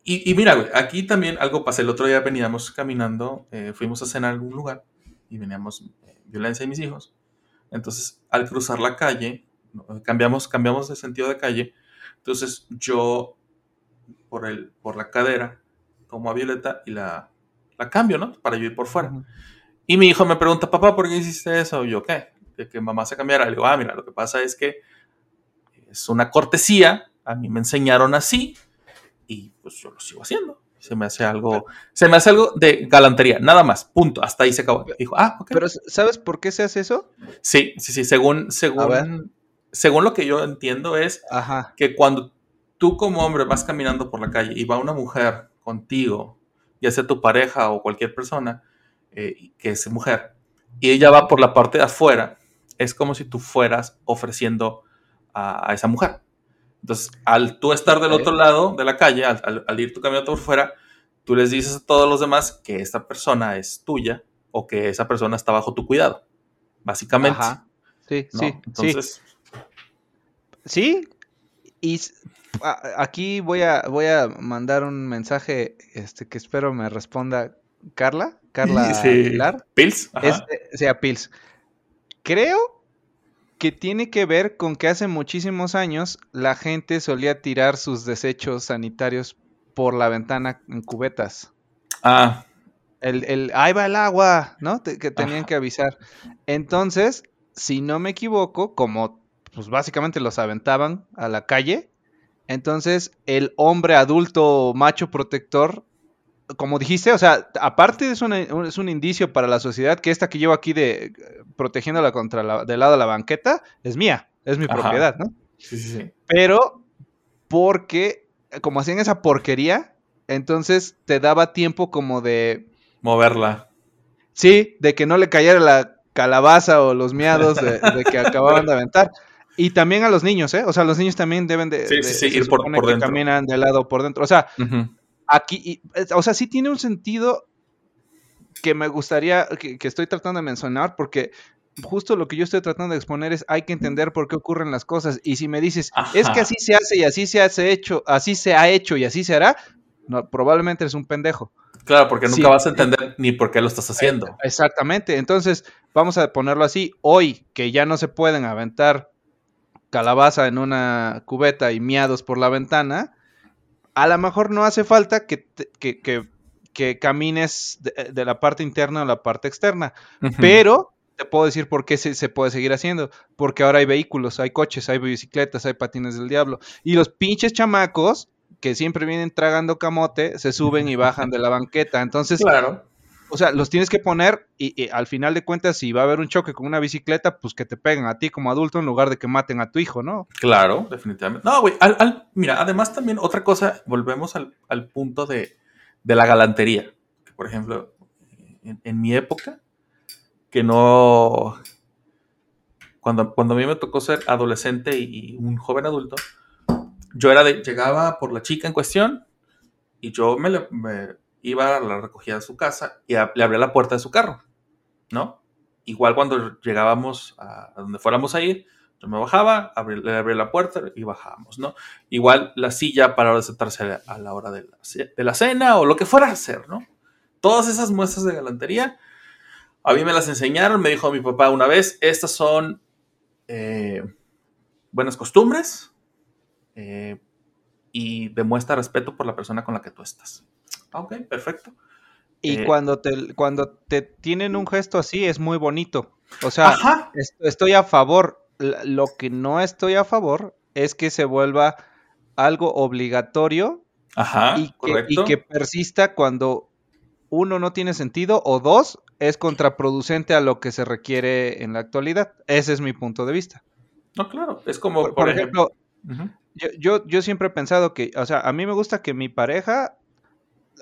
y, y mira, güey, aquí también algo pasé. El otro día veníamos caminando, eh, fuimos a cenar a algún lugar y veníamos eh, violencia y mis hijos. Entonces, al cruzar la calle, cambiamos, cambiamos de sentido de calle. Entonces, yo por, el, por la cadera tomo a Violeta y la, la cambio, ¿no? Para yo ir por fuera. Y mi hijo me pregunta, papá, ¿por qué hiciste eso? Y yo, ¿qué? De que mamá se cambiara. Le digo, ah, mira, lo que pasa es que es una cortesía, a mí me enseñaron así y pues yo lo sigo haciendo. Se me hace algo, se me hace algo de galantería, nada más, punto, hasta ahí se acabó. Dijo, ah, ok. Pero ¿sabes por qué se hace eso? sí, sí, sí, según, según, según lo que yo entiendo es Ajá. que cuando tú como hombre vas caminando por la calle y va una mujer contigo, ya sea tu pareja o cualquier persona eh, que es mujer, y ella va por la parte de afuera, es como si tú fueras ofreciendo a, a esa mujer. Entonces, al tú estar del otro lado de la calle, al, al- al ir tu caminando por fuera, tú les dices a todos los demás que esta persona es tuya o que esa persona está bajo tu cuidado, básicamente. Ajá. Sí, ¿no? sí, sí. Entonces, Sí, y s- a- aquí voy a, voy a mandar un mensaje este, que espero me responda Carla, Carla sí. Pils, ajá. este, sea Pils. Creo que tiene que ver con que hace muchísimos años la gente solía tirar sus desechos sanitarios por la ventana en cubetas. Ah, El, el, ahí va el agua, ¿no? Te- que tenían que avisar. Entonces, si no me equivoco, como pues básicamente los aventaban a la calle, entonces el hombre adulto macho protector, como dijiste, o sea, aparte es, un, es un indicio para la sociedad que esta que llevo aquí de protegiéndola contra la, del lado de la banqueta es mía, es mi Ajá. propiedad, ¿no? sí, sí, sí. Pero porque como hacían esa porquería, entonces te daba tiempo como de Moverla. Sí, de que no le cayera la calabaza o los miados de, de que acababan de aventar. Y también a los niños, ¿eh? O sea, los niños también deben de, Sí, de- sí, sí, ir por- por dentro. caminan de lado por dentro. O sea, aquí, y- o sea, sí tiene un sentido que me gustaría, que, que estoy tratando de mencionar, porque justo lo que yo estoy tratando de exponer es hay que entender por qué ocurren las cosas. Y si me dices, es que así se hace y así se hace hecho, así se ha hecho y así se hará, no, probablemente eres un pendejo. Claro, porque nunca Sí. vas a entender ni por qué lo estás haciendo. Exactamente. Entonces, vamos a ponerlo así. Hoy, que ya no se pueden aventar calabaza en una cubeta y miados por la ventana, a lo mejor no hace falta que, te- que, que- que camines de, de la parte interna a la parte externa. Pero te puedo decir por qué se, se puede seguir haciendo. Porque ahora hay vehículos, hay coches, hay bicicletas, hay patines del diablo. Y los pinches chamacos que siempre vienen tragando camote, se suben y bajan de la banqueta. Entonces, Claro. o sea, los tienes que poner y, y al final de cuentas, si va a haber un choque con una bicicleta, pues que te peguen a ti como adulto en lugar de que maten a tu hijo, ¿no? Claro, definitivamente. No, güey, al- al- mira, además también otra cosa, volvemos al, al punto de, de la galantería. Por ejemplo, en, mi época, que no... Cuando, cuando a mí me tocó ser adolescente y, un joven adulto, yo era llegaba por la chica en cuestión y yo me, le- me iba a la recogida de su casa y a- le abría la puerta de su carro, ¿no? Igual cuando llegábamos a, a donde fuéramos a ir, yo me bajaba, abrí- le abría la puerta y bajábamos, ¿no? Igual la silla para sentarse a la, hora de la, de la cena o lo que fuera a hacer, ¿no? Todas esas muestras de galantería, a mí me las enseñaron, me dijo mi papá una vez, estas son eh, buenas costumbres eh, y demuestra respeto por la persona con la que tú estás. Ah, Ok, perfecto. Y Eh. cuando, te, cuando te tienen un gesto así, es muy bonito. O sea, est- estoy a favor. Lo que no estoy a favor es que se vuelva algo obligatorio Ajá, y, que, correcto. y que persista cuando uno no tiene sentido o dos es contraproducente a lo que se requiere en la actualidad. Ese es mi punto de vista. No, claro, es como, Por, por ejemplo, yo, yo, yo siempre he pensado que, o sea, a mí me gusta que mi pareja,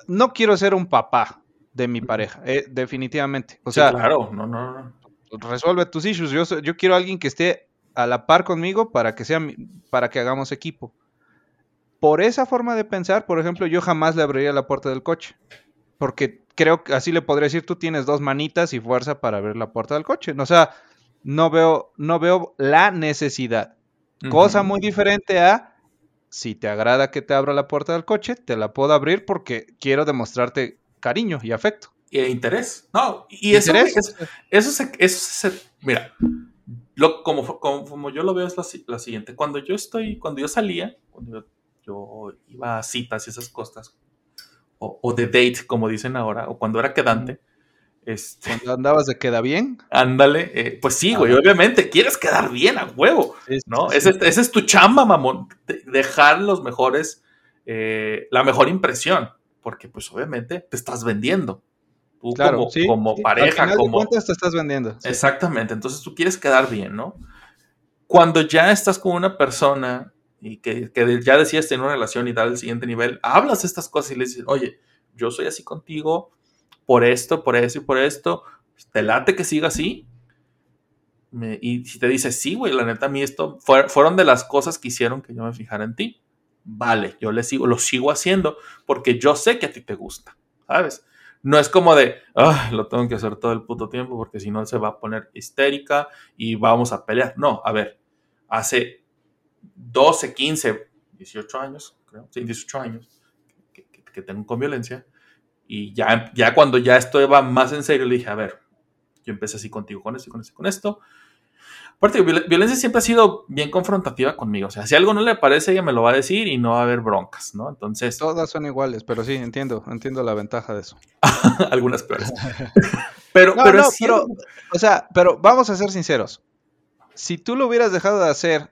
no quiero ser un papá de mi pareja, eh, definitivamente. O Sí, sea, claro, no, no, no. Resuelve tus issues. Yo, quiero a alguien que esté a la par conmigo para que sea para que hagamos equipo. Por esa forma de pensar, por ejemplo, yo jamás le abriría la puerta del coche. Porque creo que así le podría decir, tú tienes dos manitas y fuerza para abrir la puerta del coche. O sea, no veo, no veo la necesidad. Cosa muy diferente a si te agrada que te abra la puerta del coche, te la puedo abrir porque quiero demostrarte cariño y afecto. Y interés. No, y eso, ¿Interés? es- eso, se, eso se- mira, lo, como, como, como yo lo veo es la, la siguiente. Cuando yo estoy, cuando yo salía, cuando yo, yo iba a citas y esas cosas, o, o de date, como dicen ahora, o cuando era quedante, este, Cuando andabas de queda bien. ándale, eh, pues sí, güey, obviamente quieres quedar bien a huevo. ¿no? Ese, ese es tu chamba, mamón. de- Dejar los mejores, eh, la mejor impresión, porque pues obviamente te estás vendiendo. Tú Claro, como, sí, como sí. Al pareja, final de como... cuentas te estás vendiendo. sí. Exactamente, entonces tú quieres quedar bien, ¿no? Cuando ya estás con una persona y que, que ya decides tener una relación y dar el siguiente nivel, hablas estas cosas y le dices, oye, yo soy así contigo por esto, por eso y por esto, ¿te late que siga así? Me- y si te dice, sí, güey, la neta, a mí esto fue- fueron de las cosas que hicieron que yo me fijara en ti. Vale, yo le sigo, lo sigo haciendo porque yo sé que a ti te gusta, ¿sabes? No es como de, "Ah, lo tengo que hacer todo el puto tiempo porque si no se va a poner histérica y vamos a pelear. No, a ver, hace 12, 15, 18 años, creo, sí, 18 años que, que- que tengo con violencia y ya, ya cuando ya esto va más en serio le dije, a ver, yo empecé así contigo con esto con esto con esto. Aparte, viol- violencia siempre ha sido bien confrontativa conmigo. O sea, si algo no le parece, ella me lo va a decir y no va a haber broncas, ¿no? Entonces, Todas son iguales, pero sí, entiendo, entiendo la ventaja de eso. algunas peores. pero, No, pero no, es pero, cierto. o sea, pero vamos a ser sinceros. Si tú lo hubieras dejado de hacer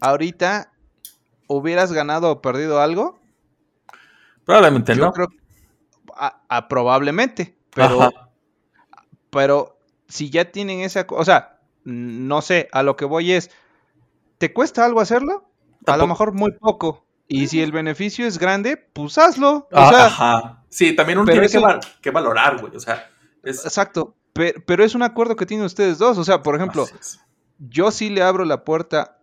ahorita, ¿hubieras ganado o perdido algo? Probablemente Yo no. creo a- a probablemente, pero, Ajá. pero si ya tienen esa, o sea, no sé, a lo que voy es, ¿te cuesta algo hacerlo? A lo mejor muy poco. Y si el beneficio es grande, pues hazlo. O Ah, sea, Ajá. Sí, también uno tiene que, eso- val- que valorar, güey. O sea, es. exacto. Pero, pero es un acuerdo que tienen ustedes dos. O sea, por ejemplo, yo sí le abro la puerta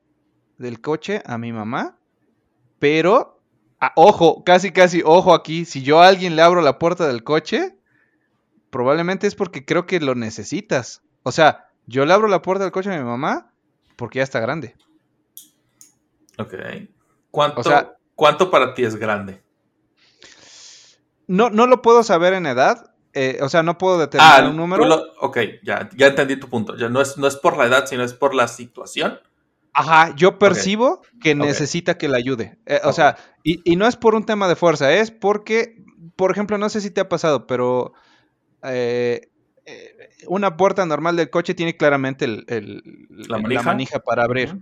del coche a mi mamá, pero, ojo, casi, casi, ojo aquí, si yo a alguien le abro la puerta del coche, probablemente es porque creo que lo necesitas. O sea, yo le abro la puerta del coche a mi mamá porque ya está grande. Ok. ¿Cuánto, O sea- ¿Cuánto para ti es grande? No, no lo puedo saber en edad, eh, o sea, no puedo determinar un número. Ah, tú lo- ok, ya, ya entendí tu punto. Ya no es, no es por la edad, sino es por la situación. Ajá, yo percibo que necesita que le ayude. Eh, o sea, y, y no es por un tema de fuerza, es porque, por ejemplo, no sé si te ha pasado, pero eh, eh, una puerta normal del coche tiene claramente el- el- ¿La manija? manija para abrir.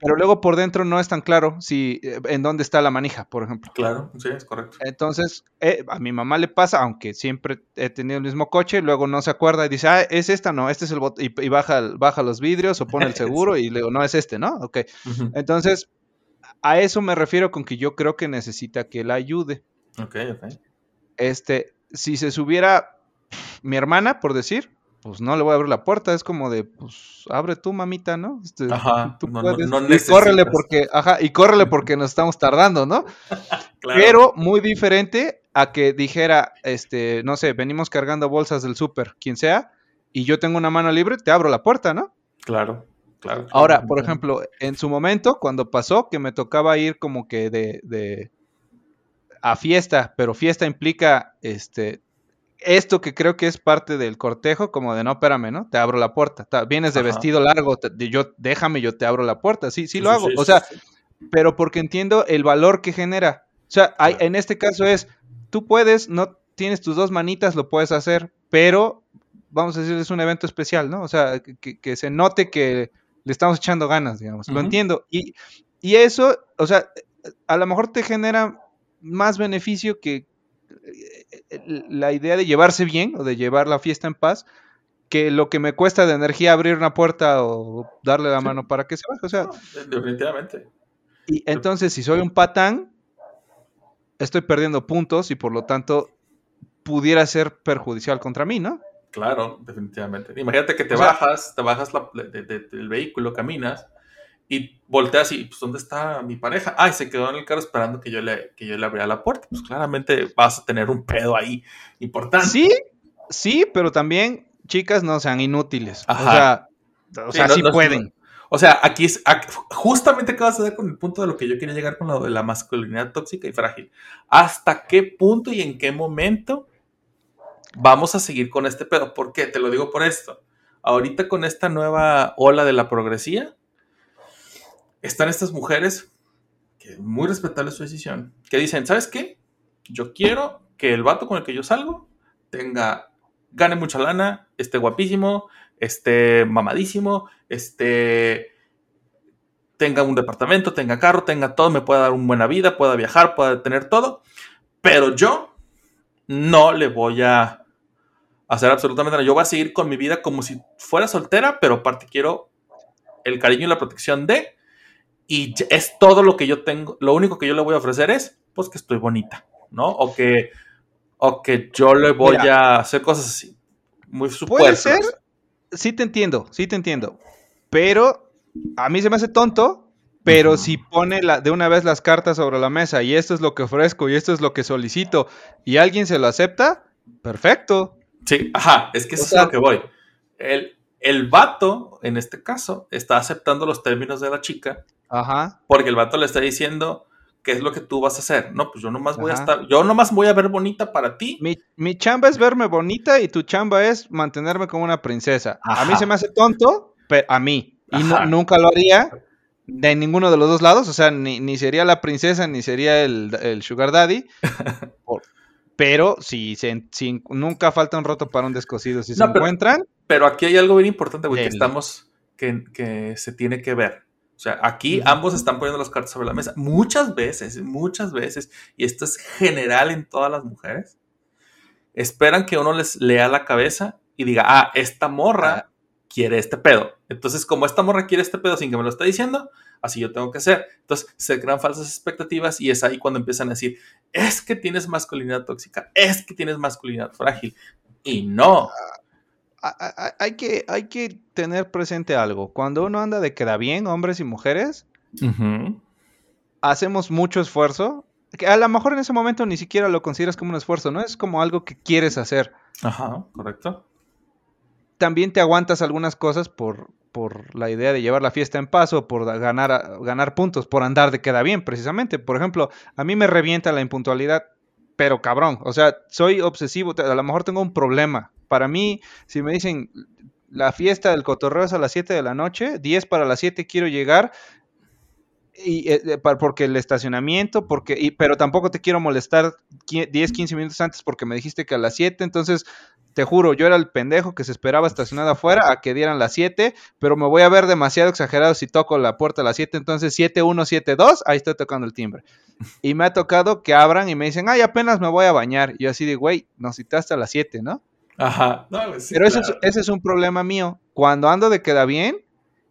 Pero luego por dentro no es tan claro si eh, en dónde está la manija, por ejemplo. Claro, sí, es correcto. Entonces, eh, a mi mamá le pasa, aunque siempre he tenido el mismo coche, luego no se acuerda y dice, ah, es esta, no, este es el botón, y, y baja, baja los vidrios o pone el seguro y le digo, no, es este, ¿no? Ok. Entonces, a eso me refiero con que yo creo que necesita que la ayude. Ok, ok. Este, si se subiera mi hermana, por decir, pues no le voy a abrir la puerta, es como de, pues abre tú, mamita, ¿no? Este, Ajá, tú no- no- puedes, no y córrele porque, ajá, y córrele porque nos estamos tardando, ¿no? Claro. Pero muy diferente a que dijera, este, no sé, venimos cargando bolsas del súper, quien sea, y yo tengo una mano libre, te abro la puerta, ¿no? Claro, claro. claro. Ahora, por ejemplo, en su momento, cuando pasó que me tocaba ir como que de, de a fiesta, pero fiesta implica este esto que creo que es parte del cortejo, como de no, espérame, ¿no? Te abro la puerta. Ta- Vienes de Ajá. vestido largo, te- de- yo déjame, yo te abro la puerta. Sí, sí lo Sí, hago. sí, o sea, sí. pero porque entiendo el valor que genera. O sea, hay- en este caso es, tú puedes, no tienes tus dos manitas, lo puedes hacer, pero vamos a decir, es un evento especial, ¿no? O sea, que- se note que le estamos echando ganas, digamos. Lo entiendo. Y, y eso, o sea, a lo mejor te genera más beneficio que la idea de llevarse bien o de llevar la fiesta en paz que lo que me cuesta de energía abrir una puerta o darle la Sí. mano para que se baje. O sea, No, definitivamente. y entonces, si soy un patán, estoy perdiendo puntos y por lo tanto pudiera ser perjudicial contra mí, ¿no? Claro, definitivamente. Imagínate que te O sea- bajas, te bajas la- de- de- del vehículo, caminas y volteas y, pues, ¿dónde está mi pareja? Ay, se quedó en el carro esperando que yo le, que yo le abriera la puerta. Pues claramente vas a tener un pedo ahí importante. Sí, sí, pero también, chicas, no sean inútiles. Ajá. O sea, o Sí, sea, no- sí no- pueden. O sea, aquí es ac- justamente acabas de dar con el punto de lo que yo quería llegar con lo de la masculinidad tóxica y frágil. ¿Hasta qué punto y en qué momento vamos a seguir con este pedo? ¿Por qué? Te lo digo por esto. Ahorita con esta nueva ola de la progresía, están estas mujeres, que muy respetable su decisión, que dicen, ¿sabes qué? Yo quiero que el vato con el que yo salgo tenga, gane mucha lana, esté guapísimo, esté mamadísimo, esté, tenga un departamento, tenga carro, tenga todo, me pueda dar una buena vida, pueda viajar, pueda tener todo, pero yo no le voy a hacer absolutamente nada. Yo voy a seguir con mi vida como si fuera soltera, pero aparte quiero el cariño y la protección de, y es todo lo que yo tengo, lo único que yo le voy a ofrecer es, pues que estoy bonita, ¿no? O que, o que yo le voy Mira. a hacer cosas así, muy Puede superfluas. ser, sí te entiendo, sí te entiendo. Pero a mí se me hace tonto, pero si pone la, de una vez las cartas sobre la mesa y esto es lo que ofrezco y esto es lo que solicito y alguien se lo acepta, perfecto. Sí, ajá, es que eso O es sea- lo que voy. El, el vato, en este caso, está aceptando los términos de la chica Ajá. porque el vato le está diciendo qué es lo que tú vas a hacer. No, pues yo nomás voy a Ajá. estar, yo nomás voy a ver bonita para ti. Mi, mi chamba es verme bonita y tu chamba es mantenerme como una princesa. A mí Ajá. se me hace tonto, pero a mí. Y nu- Ajá. nunca lo haría de ninguno de los dos lados. O sea, ni, ni sería la princesa ni sería el, el sugar daddy. Por- pero si, se, si nunca falta un roto para un descosido, si se pero- encuentran, Pero aquí hay algo bien importante, güey, que estamos, que, que se tiene que ver. O sea, aquí ambos están poniendo las cartas sobre la mesa. Muchas veces, muchas veces, y esto es general en todas las mujeres, esperan que uno les lea la cabeza y diga, ah, esta morra quiere este pedo. Entonces, como esta morra quiere este pedo sin que me lo esté diciendo, así yo tengo que ser. Entonces, se crean falsas expectativas y es ahí cuando empiezan a decir, es que tienes masculinidad tóxica, es que tienes masculinidad frágil. Y no. a- a- a- hay que, hay que tener presente algo. Cuando uno anda de queda bien, hombres y mujeres, hacemos mucho esfuerzo. Que a lo mejor en ese momento ni siquiera lo consideras como un esfuerzo, ¿no? Es como algo que quieres hacer. Ajá, correcto. También te aguantas algunas cosas por, por la idea de llevar la fiesta en paz o por ganar, ganar puntos, por andar de queda bien, precisamente. Por ejemplo, a mí me revienta la impuntualidad, pero cabrón. O sea, soy obsesivo, a lo mejor tengo un problema. Para mí, si me dicen la fiesta del cotorreo es a las 7 de la noche, 10 para las 7 quiero llegar, y, eh, porque el estacionamiento, porque, y, pero tampoco te quiero molestar qui- 10, 15 minutos antes porque me dijiste que a las 7, entonces te juro, yo era el pendejo que se esperaba estacionado afuera a que dieran las 7, pero me voy a ver demasiado exagerado si toco la puerta a las 7, entonces 7172, ahí estoy tocando el timbre. Y me ha tocado que abran y me dicen, ay, apenas me voy a bañar. Y yo así de, güey, nos citaste a las 7, ¿no? Ajá. No, sí, Pero ese, es, ese es un problema mío. Cuando ando de queda bien,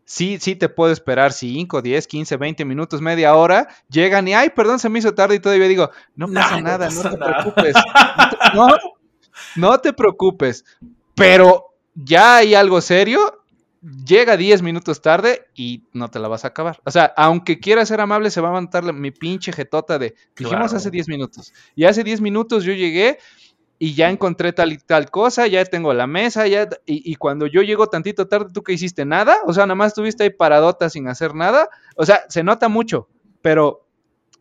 sí, sí te puedo esperar 5, 10, 15, 20 minutos, media hora. Llegan y, ay, perdón, se me hizo tarde y todavía digo, no No, pasa no nada, pasa no te nada. preocupes. No, no te preocupes. Pero ya hay algo serio. Llega 10 minutos tarde y no te la vas a acabar. O sea, aunque quiera ser amable, se va a levantar mi pinche jetota de. Dijimos Claro. hace 10 minutos. Y hace 10 minutos yo llegué y ya encontré tal y tal cosa, ya tengo la mesa, ya, y, y cuando yo llego tantito tarde, ¿tú qué hiciste? ¿Nada? O sea, nada más estuviste ahí paradota sin hacer nada. O sea, se nota mucho, pero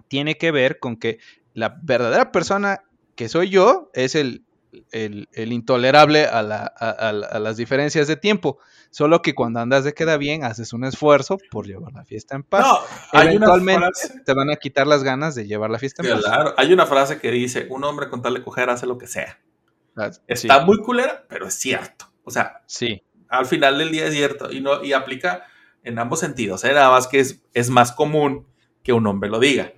tiene que ver con que la verdadera persona que soy yo es el, el- el intolerable a, la- a- a- a las diferencias de tiempo. Solo que cuando andas de queda bien, haces un esfuerzo por llevar la fiesta en paz. No, hay una Eventualmente frase. te van a quitar las ganas de llevar la fiesta en paz. Claro, hay una frase que dice: un hombre con tal de coger hace lo que sea. Ah, sí, Está muy culera, pero es cierto. O sea, sí. al final del día es cierto y no y aplica en ambos sentidos. ¿eh? Nada más que es, es más común que un hombre lo diga.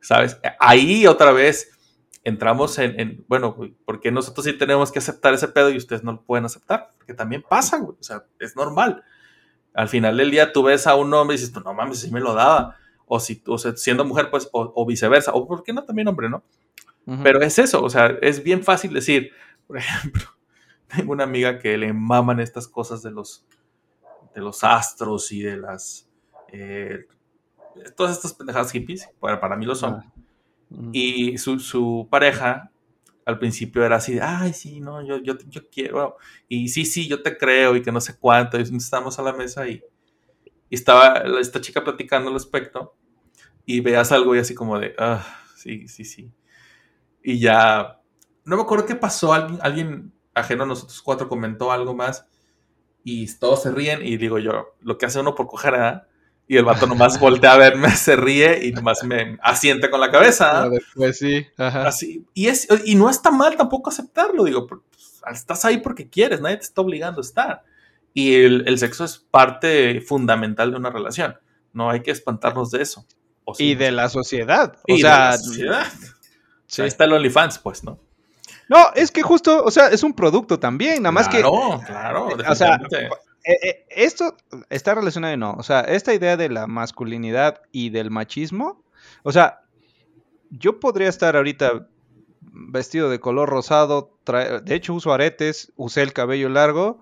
¿Sabes? Ahí otra vez entramos en, en, bueno, güey, porque nosotros sí tenemos que aceptar ese pedo y ustedes no lo pueden aceptar? Porque también pasa, güey. O sea, es normal. Al final del día tú ves a un hombre y dices, pues no mames, sí me lo daba. O si, o sea, siendo mujer, pues, o, o viceversa. O por qué no también hombre, ¿no? Pero es eso, o sea, es bien fácil decir, por ejemplo, tengo una amiga que le maman estas cosas de los, de los astros y de las... eh, todas estas pendejadas hippies, para, para mí lo son. Y su, su pareja al principio era así, de, ay, sí, no, yo, yo, yo quiero, y sí, sí, yo te creo, y que no sé cuánto, y estamos a la mesa y, estaba esta chica platicando al respecto, y veas algo y así como de, ah, sí, sí, sí. Y ya, no me acuerdo qué pasó, alguien, alguien ajeno a nosotros cuatro comentó algo más, y todos se ríen, y digo yo, lo que hace uno por coger, ¿ah? Y el vato nomás voltea a verme, se ríe y nomás me asiente con la cabeza. Pues sí, ajá. Así, y, es, y no está mal tampoco aceptarlo, digo, pues, estás ahí porque quieres, nadie te está obligando a estar. Y el, el sexo es parte fundamental de una relación, no hay que espantarnos de eso. O sí, Y de la sociedad. O y de sea, la sociedad. sí. Ahí está el OnlyFans, pues, ¿no? No, es que justo, o sea, es un producto también, nada más que Claro, claro, o sea. Eh, eh, esto está relacionado y no. O sea, esta idea de la masculinidad y del machismo, o sea, yo podría estar ahorita vestido de color rosado, trae- de hecho uso aretes, usé el cabello largo.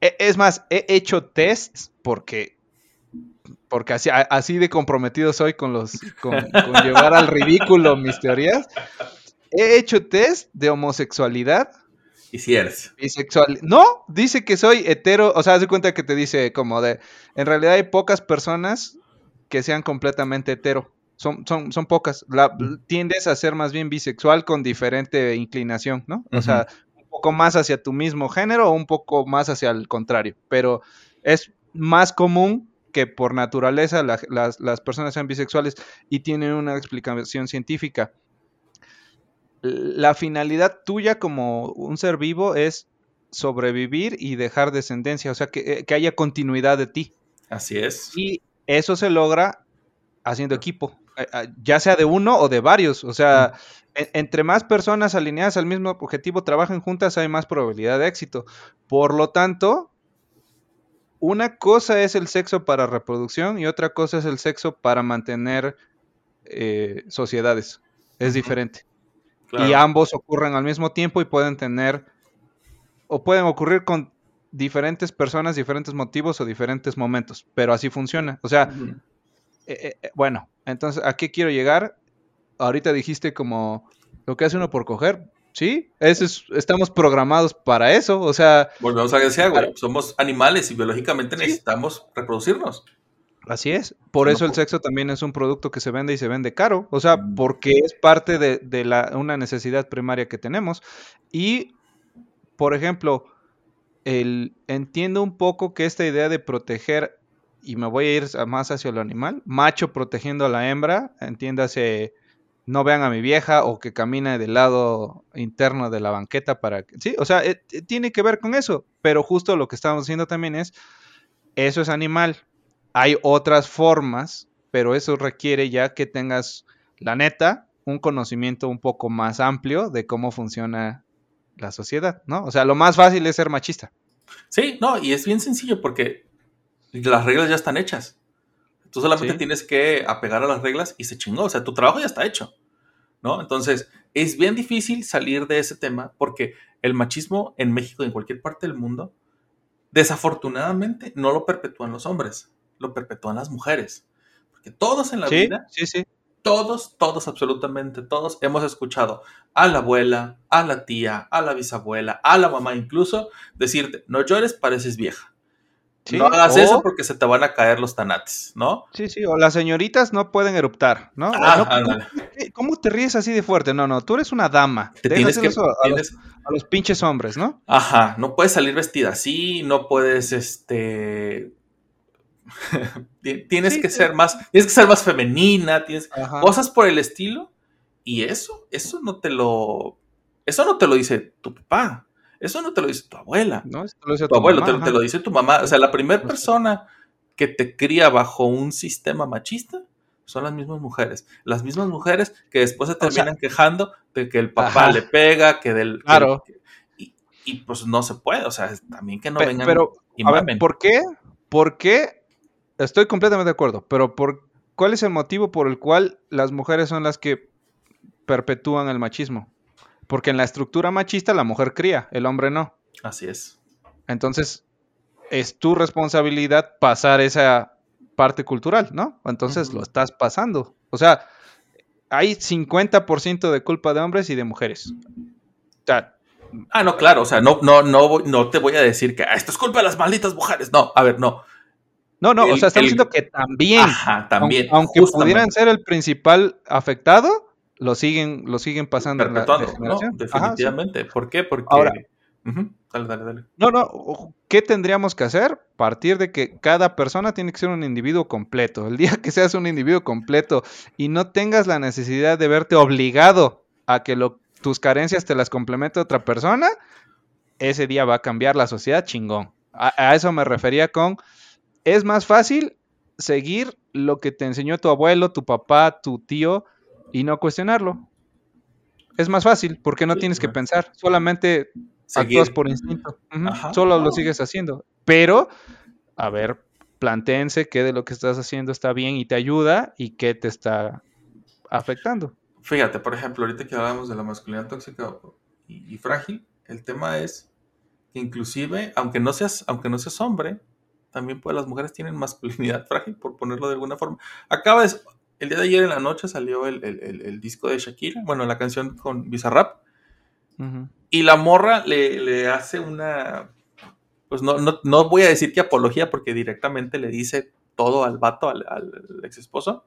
E- Es más, he hecho tests porque porque así, así de comprometido soy con los con, con llevar al ridículo mis teorías. He hecho test de homosexualidad Y si eres. bisexual. No, dice que soy hetero. O sea, haz de cuenta que te dice como de. En realidad hay pocas personas que sean completamente hetero. Son, son, son pocas. La, tiendes a ser más bien bisexual con diferente inclinación, ¿no? O sea, un poco más hacia tu mismo género o un poco más hacia el contrario. Pero es más común que por naturaleza la- las, las personas sean bisexuales y tienen una explicación científica. La finalidad tuya como un ser vivo es sobrevivir y dejar descendencia, o sea, que, eh, que haya continuidad de ti. Así es. Y eso se logra haciendo equipo, eh, eh, ya sea de uno o de varios. O sea, en- entre más personas alineadas al mismo objetivo trabajen juntas, hay más probabilidad de éxito. Por lo tanto, una cosa es el sexo para reproducción y otra cosa es el sexo para mantener eh, sociedades. Es diferente. Claro. Y ambos ocurren al mismo tiempo y pueden tener, o pueden ocurrir con diferentes personas, diferentes motivos o diferentes momentos, pero así funciona. O sea, Ujú. eh, eh, bueno, entonces, ¿a qué quiero llegar? Ahorita dijiste como lo que hace uno por coger, ¿sí? Eso es, estamos programados para eso, o sea, Volvemos a que güey, somos animales y biológicamente Sí. necesitamos reproducirnos. Así es. Por No eso el sexo también es un producto que se vende y se vende caro, o sea, Mm. porque es parte de, de la, una necesidad primaria que tenemos. Y, por ejemplo, el, entiendo un poco que esta idea de proteger, y me voy a ir más hacia lo animal, macho protegiendo a la hembra, entiéndase, no vean a mi vieja o que camine del lado interno de la banqueta para que... Sí, o sea, eh, eh, tiene que ver con eso, pero justo lo que estamos haciendo también es, eso es animal. Hay otras formas, pero eso requiere ya que tengas, la neta, un conocimiento un poco más amplio de cómo funciona la sociedad, ¿no? O sea, lo más fácil es ser machista. Sí, no, y es bien sencillo porque las reglas ya están hechas. Tú solamente Sí. tienes que apegar a las reglas y se chingó. O sea, tu trabajo ya está hecho. ¿No? Entonces, es bien difícil salir de ese tema porque el machismo en México y en cualquier parte del mundo, desafortunadamente, no lo perpetúan los hombres, lo perpetúan las mujeres. Porque todos en la Sí, vida sí, sí. todos, todos, absolutamente todos hemos escuchado a la abuela, a la tía, a la bisabuela, a la mamá incluso, decirte, no llores, pareces vieja. No hagas o- eso porque se te van a caer los tanates, ¿no? Sí, sí, o las señoritas no pueden eruptar, ¿no? Ah, no. ¿qué- ¿Cómo te ríes así de fuerte? No, no, tú eres una dama. Te tienes que... Eso a, los, tienes- a los pinches hombres, ¿no? Ajá, no puedes salir vestida así, no puedes, este... Ti- tienes Sí, que sí. ser más, tienes que ser más femenina, tienes Ajá. cosas por el estilo, y eso, eso no te lo, eso no te lo dice tu papá, eso no te lo dice tu abuela, ¿No? Esto lo dice tu abuelo, mamá, te, te lo dice tu mamá. O sea, la primera persona que te cría bajo un sistema machista son las mismas mujeres. Las mismas mujeres que después se sea- terminan quejando de que el papá Ajá. le pega, que del... que- Claro. y, y, pues no se puede. O sea, también que no vengan pero, y a ver. ¿por qué? ¿Por qué? Estoy completamente de acuerdo, pero por ¿cuál es el motivo por el cual las mujeres son las que perpetúan el machismo? Porque en la estructura machista la mujer cría, el hombre no. Así es. Entonces, es tu responsabilidad pasar esa parte cultural, ¿no? Entonces lo estás pasando. O sea, hay 50% de culpa de hombres y de mujeres. O sea, Ah, no, claro. O sea, no, no, no, no te voy a decir que "Ah, esto es culpa de las malditas mujeres. No, a ver, no. No, no, o sea, estamos el- diciendo que también, Ajá, también. aun- aunque pudieran ser el principal afectado, lo siguen, lo siguen pasando en la. ¿no? Ajá, sí. Definitivamente. ¿Por qué? Porque. Ahora- Dale, dale, dale. No, no, ¿qué tendríamos que hacer? Partir de que cada persona tiene que ser un individuo completo. El día que seas un individuo completo y no tengas la necesidad de verte obligado a que lo- tus carencias te las complemente otra persona, ese día va a cambiar la sociedad chingón. A, a eso me refería con, es más fácil seguir lo que te enseñó tu abuelo, tu papá, tu tío y no cuestionarlo. Es más fácil porque no tienes que pensar, solamente Seguir. actúas por instinto. Ajá. Solo lo sigues haciendo. Pero, a ver, plantéense qué de lo que estás haciendo está bien y te ayuda y qué te está afectando. Fíjate, por ejemplo, ahorita que hablamos de la masculinidad tóxica y, y frágil, el tema es que inclusive, aunque no seas, aunque no seas hombre, también pues las mujeres tienen masculinidad frágil, por ponerlo de alguna forma. Acaba de, el día de ayer en la noche salió el, el- el- el disco de Shakira, bueno, la canción con Bizarrap, y la morra le, le hace una, pues no, no, no voy a decir que apología, porque directamente le dice todo al vato, al, al ex esposo.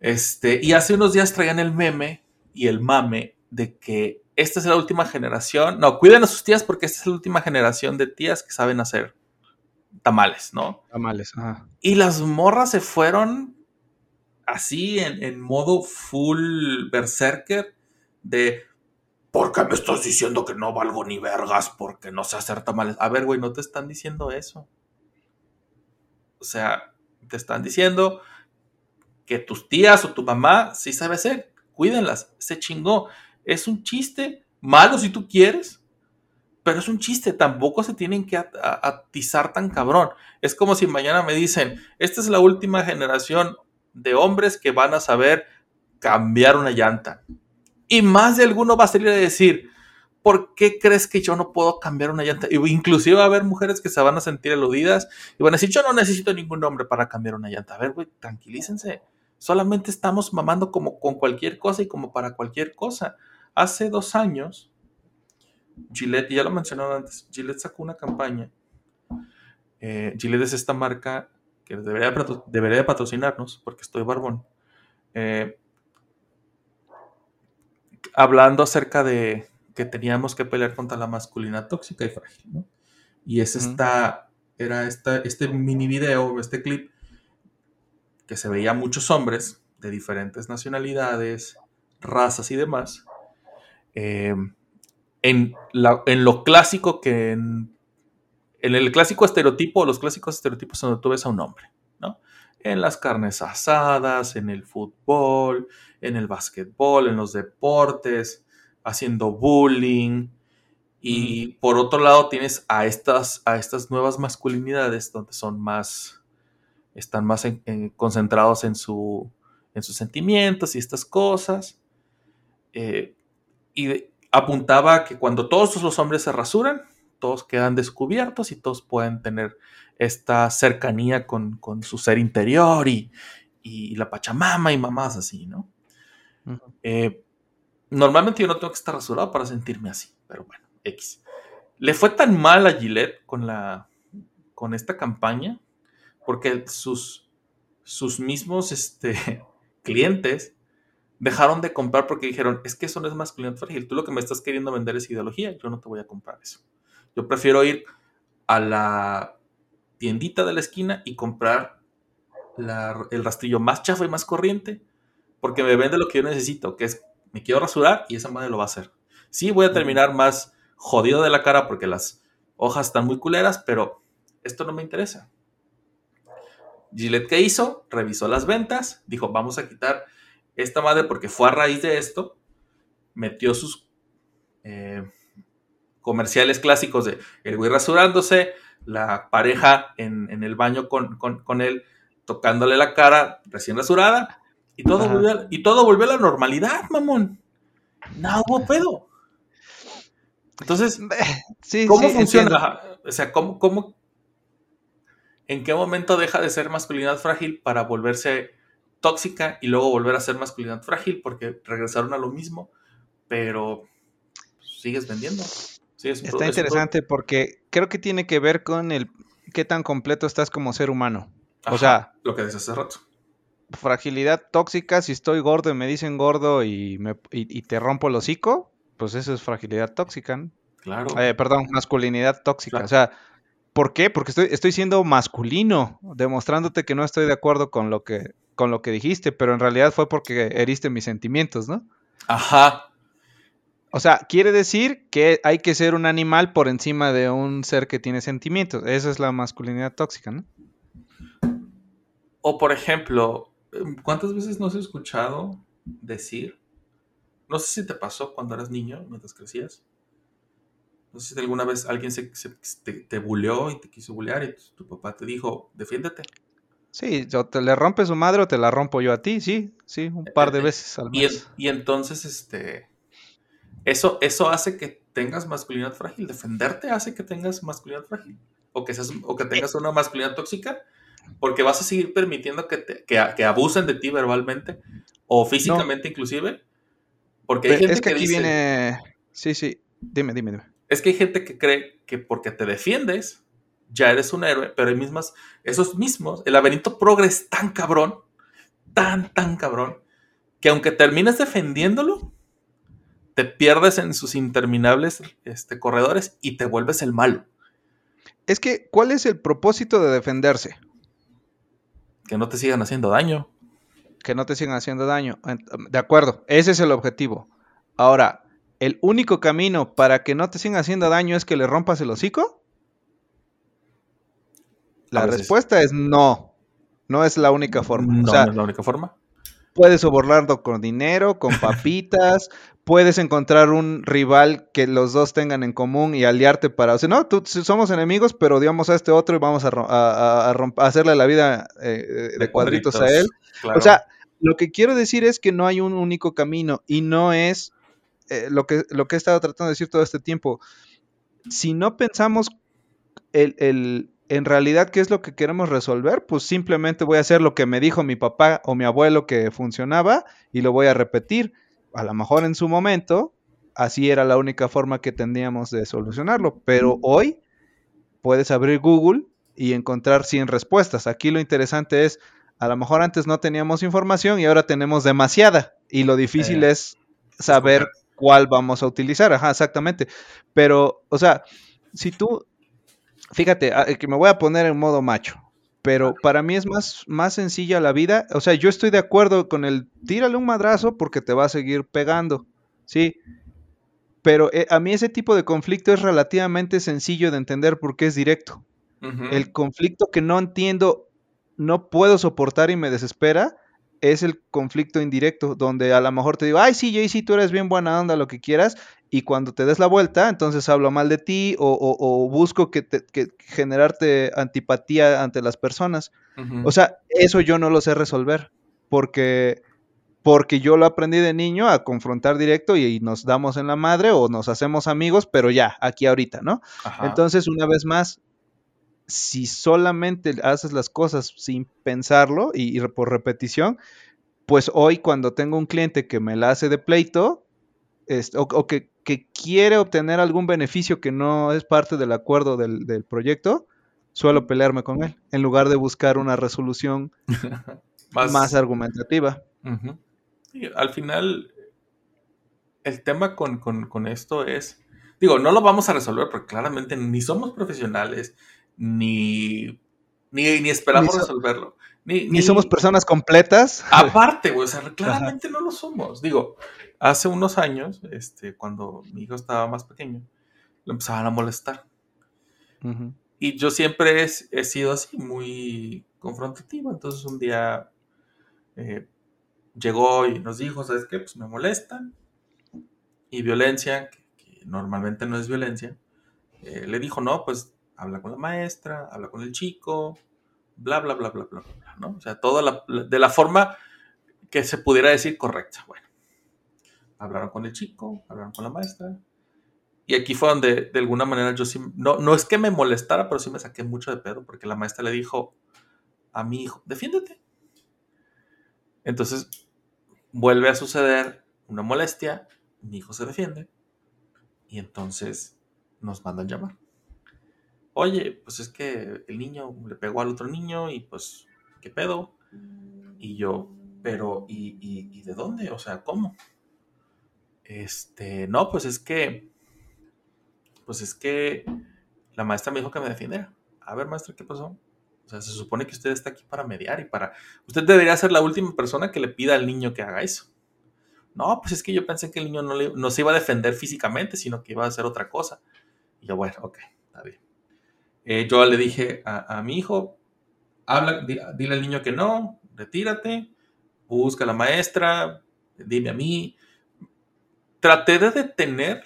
Este, y hace unos días traían el meme y el mame de que esta es la última generación. No, cuiden a sus tías porque esta es la última generación de tías que saben hacer tamales, ¿no? Tamales, ajá. Y las morras se fueron así en, en modo full berserker de ¿Por qué me estás diciendo que no valgo ni vergas porque no sé hacer tamales? A ver, güey, no te están diciendo eso. O sea, te están diciendo que tus tías o tu mamá sí sabe hacer. Cuídenlas, se chingó. Es un chiste, malo si tú quieres, pero es un chiste. Tampoco se tienen que atizar tan cabrón. Es como si mañana me dicen, esta es la última generación de hombres que van a saber cambiar una llanta. Y más de alguno va a salir a decir, ¿por qué crees que yo no puedo cambiar una llanta? Inclusive va a haber mujeres que se van a sentir eludidas y van a decir, yo no necesito ningún hombre para cambiar una llanta. A ver, güey, tranquilícense. Solamente estamos mamando como con cualquier cosa y como para cualquier cosa. Hace dos años, Gillette, ya lo mencionaba antes, Gillette sacó una campaña. Eh, Gillette es esta marca que debería, patro- debería de patrocinarnos porque estoy barbón. Eh, hablando acerca de que teníamos que pelear contra la masculinidad tóxica y frágil, ¿no? Y es esta, era esta, este mini video, este clip, que se veía muchos hombres de diferentes nacionalidades, razas y demás, eh, en, la- en lo clásico que en, en el clásico estereotipo, los clásicos estereotipos donde tú ves a un hombre, ¿no? En las carnes asadas, en el fútbol, en el básquetbol, en los deportes, haciendo bullying. Y por otro lado tienes a estas, a estas nuevas masculinidades donde son más, están más en- en- concentrados en, su, en sus sentimientos y estas cosas. Eh, y de- apuntaba que cuando todos los hombres se rasuran, todos quedan descubiertos y todos pueden tener esta cercanía con, con su ser interior y, y la pachamama y mamás así, ¿no? Eh, normalmente yo no tengo que estar rasurado para sentirme así, pero bueno, X. Le fue tan mal a Gillette con, la, con esta campaña porque sus, sus mismos este, clientes dejaron de comprar porque dijeron, es que eso no es masculinidad frágil, tú lo que me estás queriendo vender es ideología, yo no te voy a comprar eso. Yo prefiero ir a la tiendita de la esquina y comprar la- el rastrillo más chafa y más corriente porque me vende lo que yo necesito, que es, me quiero rasurar y esa madre lo va a hacer. Sí, voy a terminar más jodido de la cara porque las hojas están muy culeras, pero esto no me interesa. Gillette, ¿qué hizo? Revisó las ventas, dijo, vamos a quitar esta madre porque fue a raíz de esto, metió sus eh, comerciales clásicos de el güey rasurándose, la pareja en, en el baño con, con, con él tocándole la cara recién rasurada y todo, Ajá. volvió a, y todo volvió a la normalidad, mamón. No hubo pedo. Entonces, Sí, ¿Cómo sí, funciona? entiendo. O sea, ¿cómo, cómo, en qué momento deja de ser masculinidad frágil para volverse tóxica y luego volver a ser masculinidad frágil? Porque regresaron a lo mismo, pero sigues vendiendo. Sigues Está es interesante porque creo que tiene que ver con el qué tan completo estás como ser humano. O sea, lo que decías hace rato. fragilidad tóxica, si estoy gordo y me dicen gordo y, me, y, y te rompo el hocico, pues eso es fragilidad tóxica. ¿no? Claro. Eh, perdón, masculinidad tóxica. Claro. O sea, ¿por qué? Porque estoy, estoy siendo masculino, demostrándote que no estoy de acuerdo con lo que, con lo que dijiste, pero en realidad fue porque heriste mis sentimientos, ¿no? Ajá. O sea, quiere decir que hay que ser un animal por encima de un ser que tiene sentimientos. Esa es la masculinidad tóxica, ¿no? O por ejemplo, ¿cuántas veces no has escuchado decir? No sé si te pasó cuando eras niño, mientras crecías. No sé si alguna vez alguien se, se- te, te buleó y te quiso bulear y tu, tu papá te dijo, defiéndete. Sí, o te le rompes su madre o te la rompo yo a ti, sí, sí, un par de Eh, veces al mes. y entonces, este, eso, eso hace que tengas masculinidad frágil. Defenderte hace que tengas masculinidad frágil. O que, seas, o que tengas una masculinidad tóxica. Porque vas a seguir permitiendo que, te- que, que abusen de ti verbalmente o físicamente inclusive. Porque hay gente es que, aquí dice, viene... Sí, sí, dime, dime, dime. es que hay gente que cree que porque te defiendes ya eres un héroe, pero hay mismas, esos mismos, el laberinto progre es tan cabrón, tan, tan cabrón, que aunque termines defendiéndolo, te pierdes en sus interminables este, corredores y te vuelves el malo. Es que, ¿cuál es el propósito de defenderse? Que no te sigan haciendo daño. Que no te sigan haciendo daño. De acuerdo, ese es el objetivo. Ahora, ¿el único camino para que no te sigan haciendo daño es que le rompas el hocico? La respuesta es no. No es la única forma. No, o sea, no es la única forma. puedes sobornarlo con dinero, con papitas, puedes encontrar un rival que los dos tengan en común y aliarte para, o sea, no, tú, somos enemigos, pero odiamos a este otro y vamos a, a- a- hacerle la vida eh, de, cuadritos, a él. claro. O sea, lo que quiero decir es que no hay un único camino y no es eh, lo, que, lo que he estado tratando de decir todo este tiempo. Si no pensamos el, el- en realidad qué es lo que queremos resolver, pues simplemente voy a hacer lo que me dijo mi papá o mi abuelo que funcionaba y lo voy a repetir. A lo mejor en su momento, así era la única forma que tendríamos de solucionarlo, pero hoy puedes abrir Google y encontrar 100 respuestas. Aquí lo interesante es, a lo mejor antes no teníamos información y ahora tenemos demasiada y lo difícil Eh, es saber cuál vamos a utilizar. Ajá, exactamente. Pero, o sea, si tú, fíjate, ah, que me voy a poner en modo macho. Pero para mí es más, más sencilla la vida. O sea, yo estoy de acuerdo con el tírale un madrazo porque te va a seguir pegando. Sí. Pero eh, a mí ese tipo de conflicto es relativamente sencillo de entender porque es directo. El conflicto que no entiendo, no puedo soportar y me desespera, es el conflicto indirecto, donde a lo mejor te digo, ay, sí, Jay, sí, tú eres bien buena onda, lo que quieras, y cuando te des la vuelta, entonces hablo mal de ti o, o- o busco que, te- que generarte antipatía ante las personas. O sea, eso yo no lo sé resolver, porque, porque yo lo aprendí de niño a confrontar directo y, y nos damos en la madre o nos hacemos amigos, pero ya, aquí ahorita, ¿no? Ajá. Entonces, una vez más, si solamente haces las cosas sin pensarlo y, y por repetición, pues hoy cuando tengo un cliente que me la hace de pleito o, o que, que quiere obtener algún beneficio que no es parte del acuerdo del, del proyecto, suelo pelearme con él, en lugar de buscar una resolución más, más argumentativa. Al final, el tema con, con- con esto es, digo, no lo vamos a resolver porque claramente ni somos profesionales, ni, ni, ni esperamos Ni so- resolverlo. Ni, Ni somos personas completas. Aparte, güey, o sea, claramente no lo somos. Digo, hace unos años, este, cuando mi hijo estaba más pequeño, lo empezaban a molestar. Ujú. Y yo siempre he, he sido así, muy confrontativo. Entonces un día eh, llegó y nos dijo, ¿sabes qué? Pues me molestan. Y violencia, que, que normalmente no es violencia, eh, le dijo, no, pues habla con la maestra, habla con el chico, bla, bla, bla, bla, bla, bla, bla, ¿no? O sea, toda la, de la forma que se pudiera decir correcta. Bueno, hablaron con el chico, hablaron con la maestra. Y aquí fue donde, de alguna manera, yo sí, no, no es que me molestara, pero sí me saqué mucho de pedo, porque la maestra le dijo a mi hijo, defiéndete. Entonces, vuelve a suceder una molestia, mi hijo se defiende, y entonces nos mandan llamar. Oye, pues es que el niño le pegó al otro niño y pues, ¿qué pedo? Y yo, pero, ¿y, y, y de dónde? O sea, ¿cómo? Este, no, pues es que, pues es que la maestra me dijo que me defendiera. A ver, maestra, ¿qué pasó? O sea, se supone que usted está aquí para mediar y para... Usted debería ser la última persona que le pida al niño que haga eso. No, pues es que yo pensé que el niño no, se iba a defender físicamente, sino que iba a hacer otra cosa. Y yo, bueno, ok, está bien. Eh, yo le dije a, mi hijo, habla, di- dile al niño que no, retírate, busca a la maestra, dime a mí. Traté de detener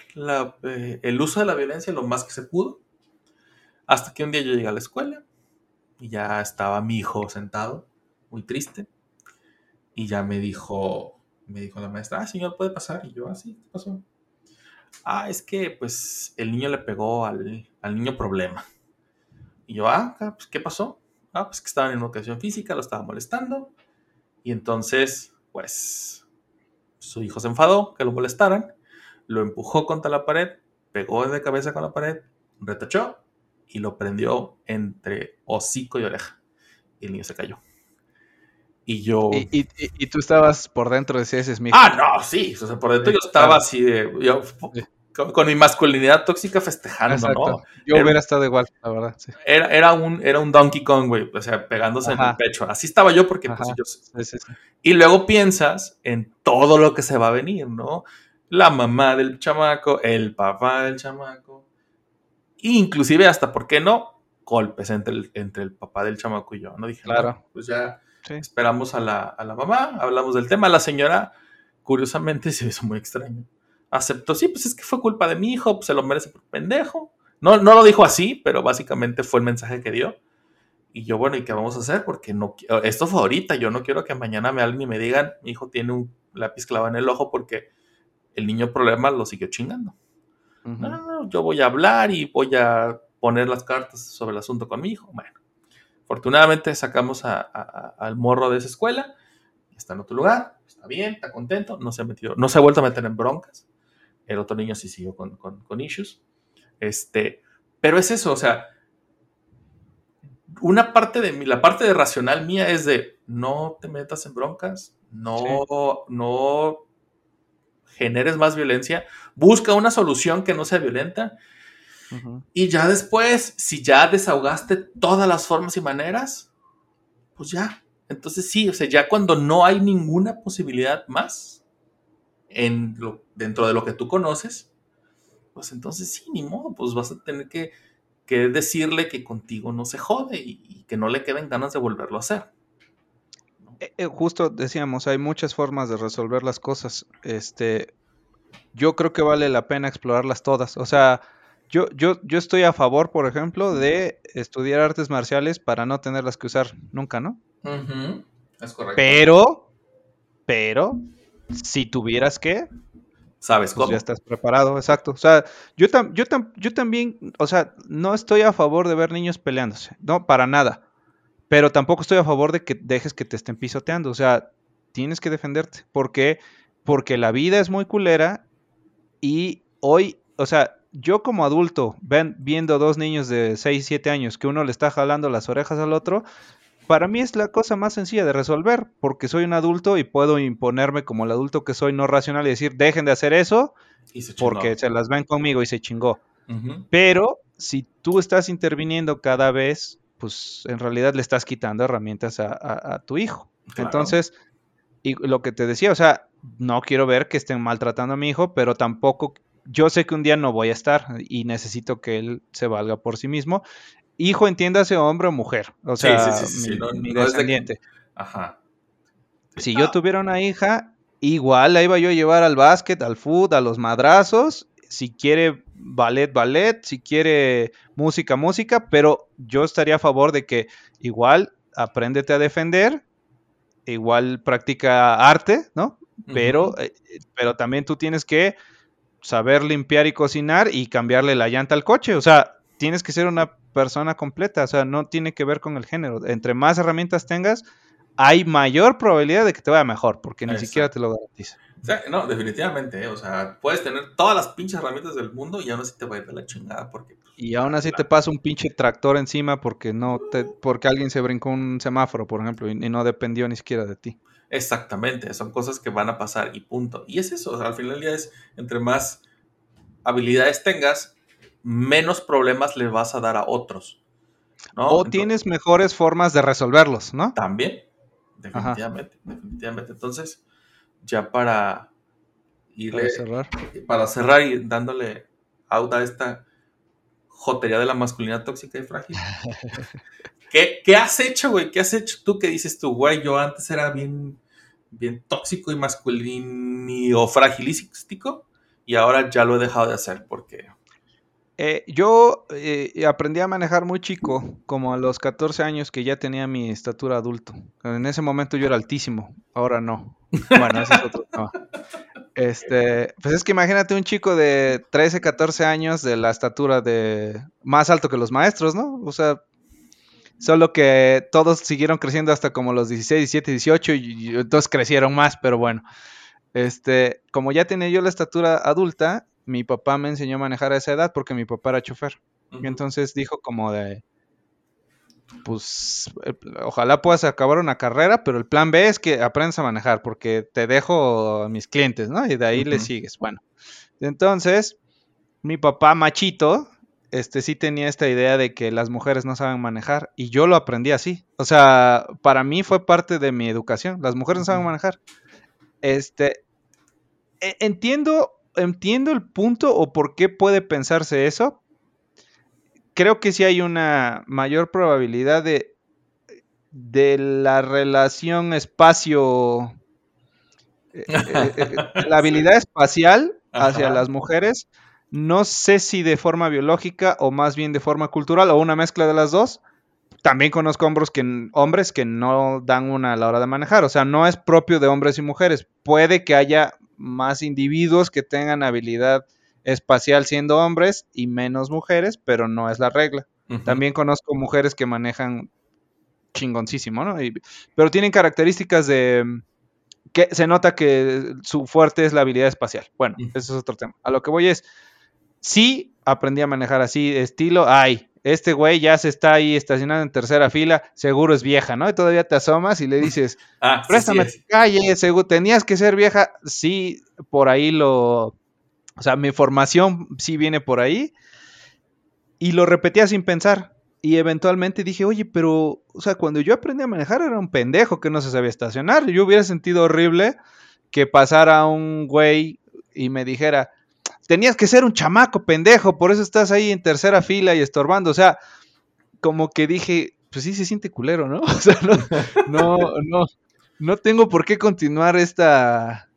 eh, el uso de la violencia lo más que se pudo, hasta que un día yo llegué a la escuela y ya estaba mi hijo sentado, muy triste, y ya me dijo, me dijo la maestra, ah, señor, puede pasar. Y yo, ah, sí, ¿qué pasó? Ah, es que pues el niño le pegó al, al niño problema. Y yo, ah, pues, ¿qué pasó? Ah, pues que estaban en una ocasión física, lo estaba molestando. Y entonces, pues, su hijo se enfadó que lo molestaran, lo empujó contra la pared, pegó de cabeza con la pared, retachó y lo prendió entre hocico y oreja. Y el niño se cayó. Y yo... Y, y- tú estabas por dentro de ese, ese es mi. Ah, no, sí. O sea, por dentro yo estaba así de. yo- con, con mi masculinidad tóxica festejando, Exacto. ¿no? Yo Era- hubiera estado igual, la verdad. sí. Era, era, un, era un Donkey Kong, güey, o sea, pegándose en el pecho. Así estaba yo porque, pues, Ajá. yo- Sí, sí, sí. Y luego piensas en todo lo que se va a venir, ¿no? La mamá del chamaco, el papá del chamaco, inclusive hasta, ¿por qué no? Golpes entre el, entre el papá del chamaco y yo, ¿no? Dije, Claro. no, pues ya esperamos a la, a la mamá, hablamos del tema, la señora, curiosamente, se hizo muy extraño. Aceptó, sí, pues es que fue culpa de mi hijo, pues se lo merece por pendejo. No, no lo dijo así, pero básicamente fue el mensaje que dio. Y yo, bueno, ¿y qué vamos a hacer? Porque no, qui- esto fue ahorita, yo no quiero que mañana me hablen y me digan, mi hijo tiene un lápiz clavado en el ojo porque el niño problema lo siguió chingando. Ujú. No, no, no, yo voy a hablar y voy a poner las cartas sobre el asunto con mi hijo. Bueno, afortunadamente sacamos a- a- a- al morro de esa escuela, está en otro lugar, está bien, está contento, no se ha metido, no se ha vuelto a meter en broncas. El otro niño sí siguió con, con, con issues. Este, pero es eso, o sea, una parte de mí, la parte de racional mía es de no te metas en broncas, no, no generes más violencia, busca una solución que no sea violenta y ya después, si ya desahogaste todas las formas y maneras, pues ya. Entonces sí, o sea, ya cuando no hay ninguna posibilidad más en lo- dentro de lo que tú conoces, pues entonces sí, ni modo, pues vas a tener que, que decirle que contigo no se jode y, y que no le queden ganas de volverlo a hacer. Eh, eh, justo decíamos, hay muchas formas de resolver las cosas. Este, yo creo que vale la pena explorarlas todas. O sea, yo, yo, yo estoy a favor, por ejemplo, de estudiar artes marciales para no tenerlas que usar nunca, ¿no? Es correcto. Pero, pero, si tuvieras que, ¿Sabes pues ya estás preparado, exacto. O sea, yo, tam- yo, tam- yo también, o sea, no estoy a favor de ver niños peleándose, no, para nada. Pero tampoco estoy a favor de que dejes que te estén pisoteando. O sea, tienes que defenderte. ¿Por qué? Porque la vida es muy culera y hoy, o sea, yo como adulto, ven, viendo dos niños de 6, 7 años que uno le está jalando las orejas al otro, para mí es la cosa más sencilla de resolver, porque soy un adulto y puedo imponerme como el adulto que soy no racional y decir, dejen de hacer eso Y se porque se las ven conmigo y se chingó. Pero si tú estás interviniendo cada vez, pues en realidad le estás quitando herramientas a, a- a tu hijo. Claro. Entonces, y lo que te decía, o sea, no quiero ver que estén maltratando a mi hijo, pero tampoco, yo sé que un día no voy a estar y necesito que él se valga por sí mismo. Hijo, entiéndase hombre o mujer, o sea, sí, sí, sí, mi, no- mi no es de- descendiente. Ajá. Si Ah. yo tuviera una hija, igual la iba yo a llevar al básquet, al fútbol, a los madrazos. Si quiere ballet, ballet. Si quiere música, música. Pero yo estaría a favor de que igual apréndete a defender. Igual practica arte, ¿no? Pero, eh, pero también tú tienes que saber limpiar y cocinar y cambiarle la llanta al coche. O sea, tienes que ser una persona completa. O sea, no tiene que ver con el género. Entre más herramientas tengas, hay mayor probabilidad de que te vaya mejor, porque ni Exacto. siquiera te lo garantiza. O sea, no, definitivamente, ¿eh? o sea, puedes tener todas las pinches herramientas del mundo y aún así te va a ir de la chingada porque pues, Y aún así te pasa un pinche tractor encima porque no te, porque alguien se brincó un semáforo, por ejemplo, y, y no dependió ni siquiera de ti. exactamente, son cosas que van a pasar y punto. Y es eso, o sea, al final del día es, entre más habilidades tengas, menos problemas le vas a dar a otros. ¿no? o Entonces, tienes mejores formas de resolverlos, ¿no? También, definitivamente, definitivamente. Entonces, ya para irle, Para cerrar. para cerrar y dándole out a esta jotería de la masculinidad tóxica y frágil. ¿Qué, qué has hecho, güey? ¿Qué has hecho tú que dices tú, güey? Yo antes era bien, bien tóxico y masculino fragilístico y ahora ya lo he dejado de hacer porque... Eh, yo eh, aprendí a manejar muy chico, como a los 14 años que ya tenía mi estatura adulto. En ese momento yo era altísimo, ahora no. Bueno, ese es otro. Este, pues es que imagínate un chico de 13, 14 años de la estatura de más alto que los maestros, ¿no? O sea, solo que todos siguieron creciendo hasta como los 16, 17, 18 y, y entonces crecieron más, pero bueno. Este, como ya tenía yo la estatura adulta, mi papá me enseñó a manejar a esa edad porque mi papá era chofer. Y entonces dijo como de, pues, eh, ojalá puedas acabar una carrera, pero el plan B es que aprendas a manejar porque te dejo a mis clientes, ¿no? Y de ahí le sigues. Bueno, entonces, mi papá machito, este sí tenía esta idea de que las mujeres no saben manejar y yo lo aprendí así. O sea, para mí fue parte de mi educación. Las mujeres no saben manejar. Este, e- entiendo, entiendo el punto o por qué puede pensarse eso. Creo que sí hay una mayor probabilidad de, de la relación espacio, eh, eh, eh, la habilidad espacial hacia Ajá. las mujeres. No sé si de forma biológica o más bien de forma cultural o una mezcla de las dos. También conozco hombres que, hombres que no dan una a la hora de manejar. O sea, no es propio de hombres y mujeres. Puede que haya más individuos que tengan habilidad espacial siendo hombres y menos mujeres, pero no es la regla. También conozco mujeres que manejan chingoncísimo, ¿no? Y- pero tienen características de que se nota que su fuerte es la habilidad espacial. Bueno, Mm. eso es otro tema. A lo que voy es, sí aprendí a manejar así, estilo, ay, este güey ya se está ahí estacionando en tercera fila, seguro es vieja, ¿no? Y todavía te asomas y le dices, Ah, préstame sí, calle, seguro, tenías que ser vieja. Sí, por ahí lo, o sea, mi formación sí viene por ahí. Y lo repetía sin pensar. Y eventualmente dije, oye, pero, o sea, cuando yo aprendí a manejar era un pendejo que no se sabía estacionar. Yo hubiera sentido horrible que pasara un güey y me dijera, tenías que ser un chamaco pendejo, por eso estás ahí en tercera fila y estorbando. O sea, como que dije, pues sí se siente culero, ¿no? O sea, no, no, no, no tengo por qué continuar esta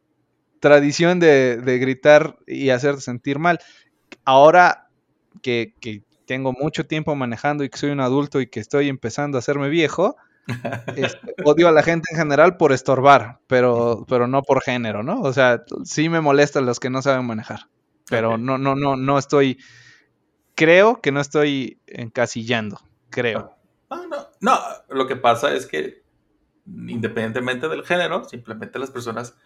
tradición de, de gritar y hacerte sentir mal. Ahora que, que tengo mucho tiempo manejando y que soy un adulto y que estoy empezando a hacerme viejo, este, odio a la gente en general por estorbar, pero, pero no por género, ¿no? O sea, sí me molestan los que no saben manejar, pero no, no, no, no estoy, creo que no estoy encasillando, creo. No, no, no, lo que pasa es que independientemente del género, simplemente las personas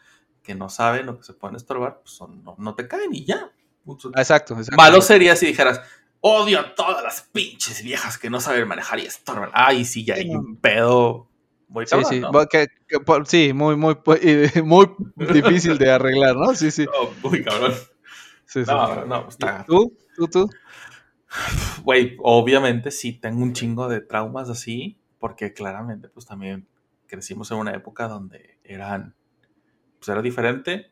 que no saben o que se pueden estorbar, pues son- no, no te caen y ya. Exacto, exacto. Malo sería si dijeras, odio a todas las pinches viejas que no saben manejar y estorban. Ay, sí, ya hay un pedo muy Sí, cabrón, sí, que- sí, muy, muy, muy difícil de arreglar, ¿no? Sí, sí. No, muy cabrón. Sí, sí. No, no, está. ¿Tú? ¿Tú? ¿Tú? Güey, obviamente sí tengo un chingo de traumas así, porque claramente, pues también crecimos en una época donde eran, pues era diferente.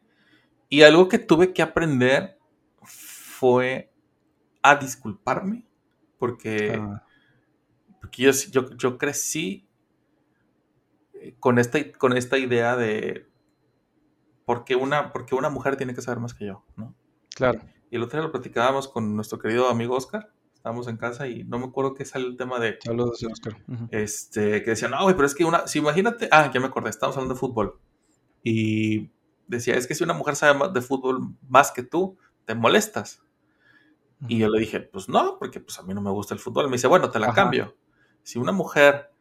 Y algo que tuve que aprender fue a disculparme, porque, Ah, porque yo, yo, yo crecí eh, con esta, con esta idea de por qué una, por qué una mujer tiene que saber más que yo, ¿no? Claro. Y el otro día lo platicábamos con nuestro querido amigo Oscar. Estábamos en casa y no me acuerdo qué sale el tema de. Saludos, Oscar. Este, que decía, no, güey, pero es que una. Si imagínate. Ah, ya me acordé, estábamos hablando de fútbol. Y decía, es que si una mujer sabe más de fútbol más que tú, te molestas. Y yo le dije, pues no, porque pues a mí no me gusta el fútbol. Me dice, bueno, te la Ajá. cambio. Si una mujer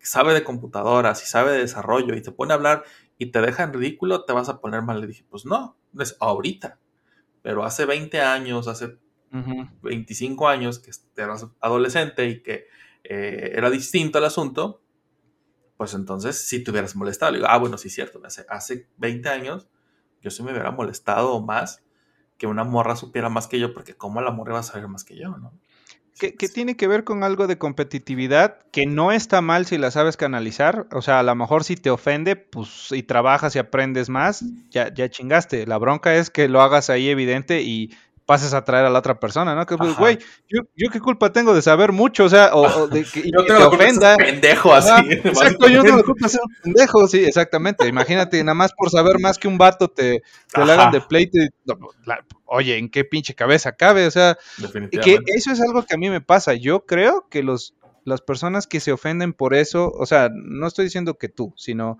sabe de computadoras y sabe de desarrollo y te pone a hablar y te deja en ridículo, te vas a poner mal. Le dije, pues no, es ahorita. Pero hace 20 años, hace Ujú. 25 años, que eras adolescente y que eh, era distinto el asunto, pues entonces si te hubieras molestado. Le digo, ah, bueno, sí cierto, hace, hace 20 años yo sí me hubiera molestado más que una morra supiera más que yo, porque cómo la morra va a saber más que yo, ¿no? Que, que tiene que ver con algo de competitividad que no está mal si la sabes canalizar. O sea, a lo mejor si te ofende, pues y trabajas y aprendes más, ya, ya chingaste. La bronca es que lo hagas ahí evidente y pases a traer a la otra persona, ¿no? Que pues, güey, yo, yo qué culpa tengo de saber mucho, o sea, o, o de que, Yo tengo te la culpa de ofenda. pendejo así. Exacto, yo no me culpa de ser un pendejo, sí, exactamente. Imagínate, nada más por saber más que un vato te, te le hagan de pleito. y- no, la- oye, ¿en qué pinche cabeza cabe? O sea, y que eso es algo que a mí me pasa. Yo creo que los, las personas que se ofenden por eso, o sea, no estoy diciendo que tú, sino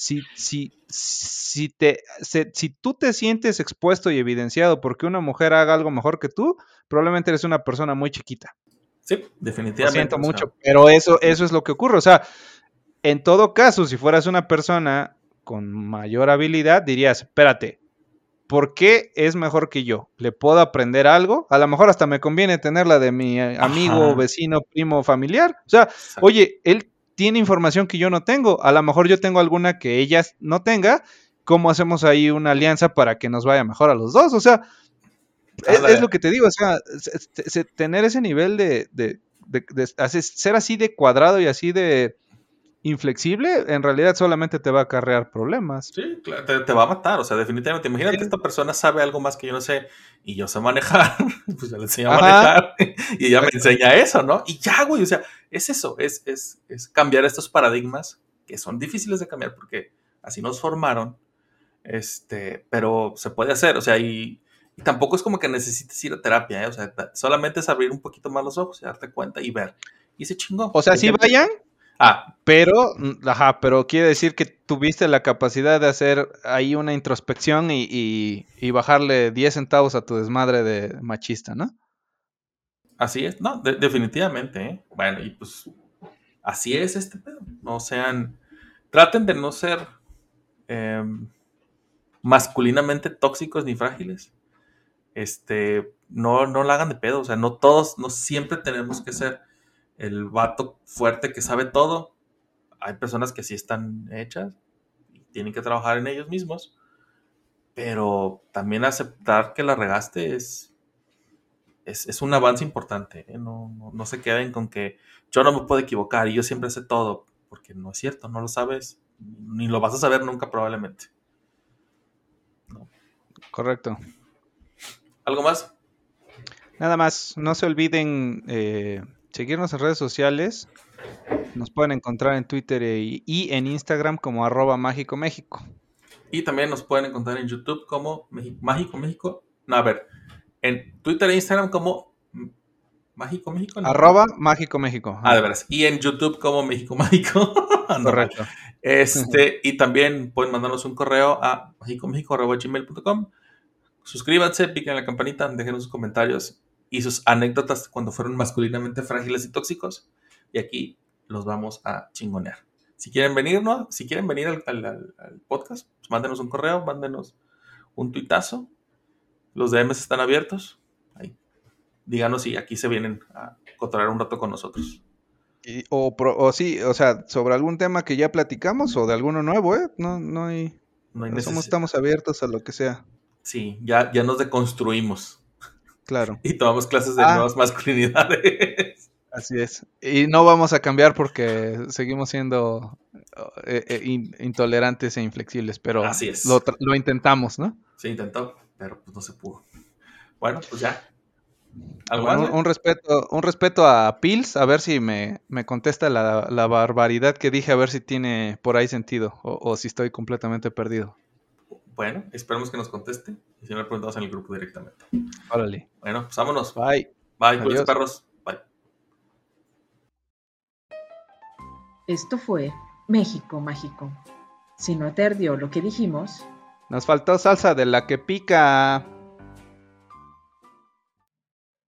si, si, si, te, si tú te sientes expuesto y evidenciado porque una mujer haga algo mejor que tú, probablemente eres una persona muy chiquita. Sí, Lo definitivamente. siento o sea, mucho, pero eso, eso es lo que ocurre. O sea, en todo caso, si fueras una persona con mayor habilidad, dirías, espérate, ¿por qué es mejor que yo? ¿Le puedo aprender algo? A lo mejor hasta me conviene tenerla de mi eh, amigo, Ajá. vecino, primo, familiar. O sea, exacto. oye, él tiene información que yo no tengo. A lo mejor yo tengo alguna que ella no tenga. ¿Cómo hacemos ahí una alianza para que nos vaya mejor a los dos? O sea, es, lo que te digo, o sea, se- se- tener ese nivel de, de- de- de hacer- ser así de cuadrado y así de inflexible, en realidad solamente te va a acarrear problemas. Sí, te, te va a matar, o sea, definitivamente. Imagínate, Sí. esta persona sabe algo más que yo no sé y yo sé manejar, pues ya le enseño a Ajá. manejar y ella me enseña eso, ¿no? Y ya, güey, o sea, es eso, es, es, es cambiar estos paradigmas que son difíciles de cambiar porque así nos formaron, este, pero se puede hacer, o sea, y, y tampoco es como que necesites ir a terapia, ¿eh? o sea, solamente es abrir un poquito más los ojos y darte cuenta y ver. Y se chingó. O sea, sí vayan, Ah, pero, mm, ajá, pero quiere decir que tuviste la capacidad de hacer ahí una introspección y, y- bajarle 10 centavos a tu desmadre de machista, ¿no? Así es, no, de- definitivamente, ¿eh? Bueno, y pues así es este pedo. No sean, traten de no ser em, masculinamente tóxicos ni frágiles. Este, no, no la hagan de pedo, o sea, no todos, no siempre tenemos que ser el vato fuerte que sabe todo. Hay personas que sí están hechas y tienen que trabajar en ellos mismos, pero también aceptar que la regaste es, es, es un avance importante. ¿eh? No, no, no se queden con que yo no me puedo equivocar y yo siempre sé todo, porque no es cierto, no lo sabes, ni lo vas a saber nunca probablemente. Correcto. ¿Algo más? Nada más, no se olviden eh, seguirnos en redes sociales. Nos pueden encontrar en Twitter y, y en Instagram como arroba mágico México. Y también nos pueden encontrar en YouTube como Mágico México. No, a ver, en Twitter e Instagram como Mágico México. ¿no? Arroba mágico México. Ah, de veras. Y en YouTube como México Mágico. Correcto. Este, y también pueden mandarnos un correo a mágicomexico.gmail.com. Suscríbanse, piquen la campanita, déjenos sus comentarios y sus anécdotas cuando fueron masculinamente frágiles y tóxicos. Y aquí los vamos a chingonear. Si quieren venir, ¿no? Si quieren venir al, al- al- al podcast, pues mándenos un correo, mándenos un tuitazo. Los DMs están abiertos. Ahí. Díganos si aquí se vienen a cotorrear un rato con nosotros. Y- o, pro- o sí, o sea, sobre algún tema que ya platicamos o de alguno nuevo, ¿eh? No, no hay. No hay somos, estamos abiertos a lo que sea. Sí, ya, ya nos deconstruimos. Claro, y tomamos clases de Ah. nuevas masculinidades. así es. Y no vamos a cambiar porque seguimos siendo eh, eh, in- intolerantes e inflexibles, pero Así es. Lo, intentamos, ¿no? Se intentó, pero pues no se pudo. Bueno, pues ya. ¿Algo Bueno, más? un, respeto, un respeto a Pils, a ver si me, me contesta la, la barbaridad que dije, a ver si tiene por ahí sentido o, o si estoy completamente perdido. Bueno, esperemos que nos conteste. Y si no, le preguntamos en el grupo directamente. Órale. Bueno, pues vámonos. Bye. Bye, cuídense, Adiós. perros. Bye. Esto fue México Mágico. Si no te ardió lo que dijimos, Nos faltó salsa de la que pica.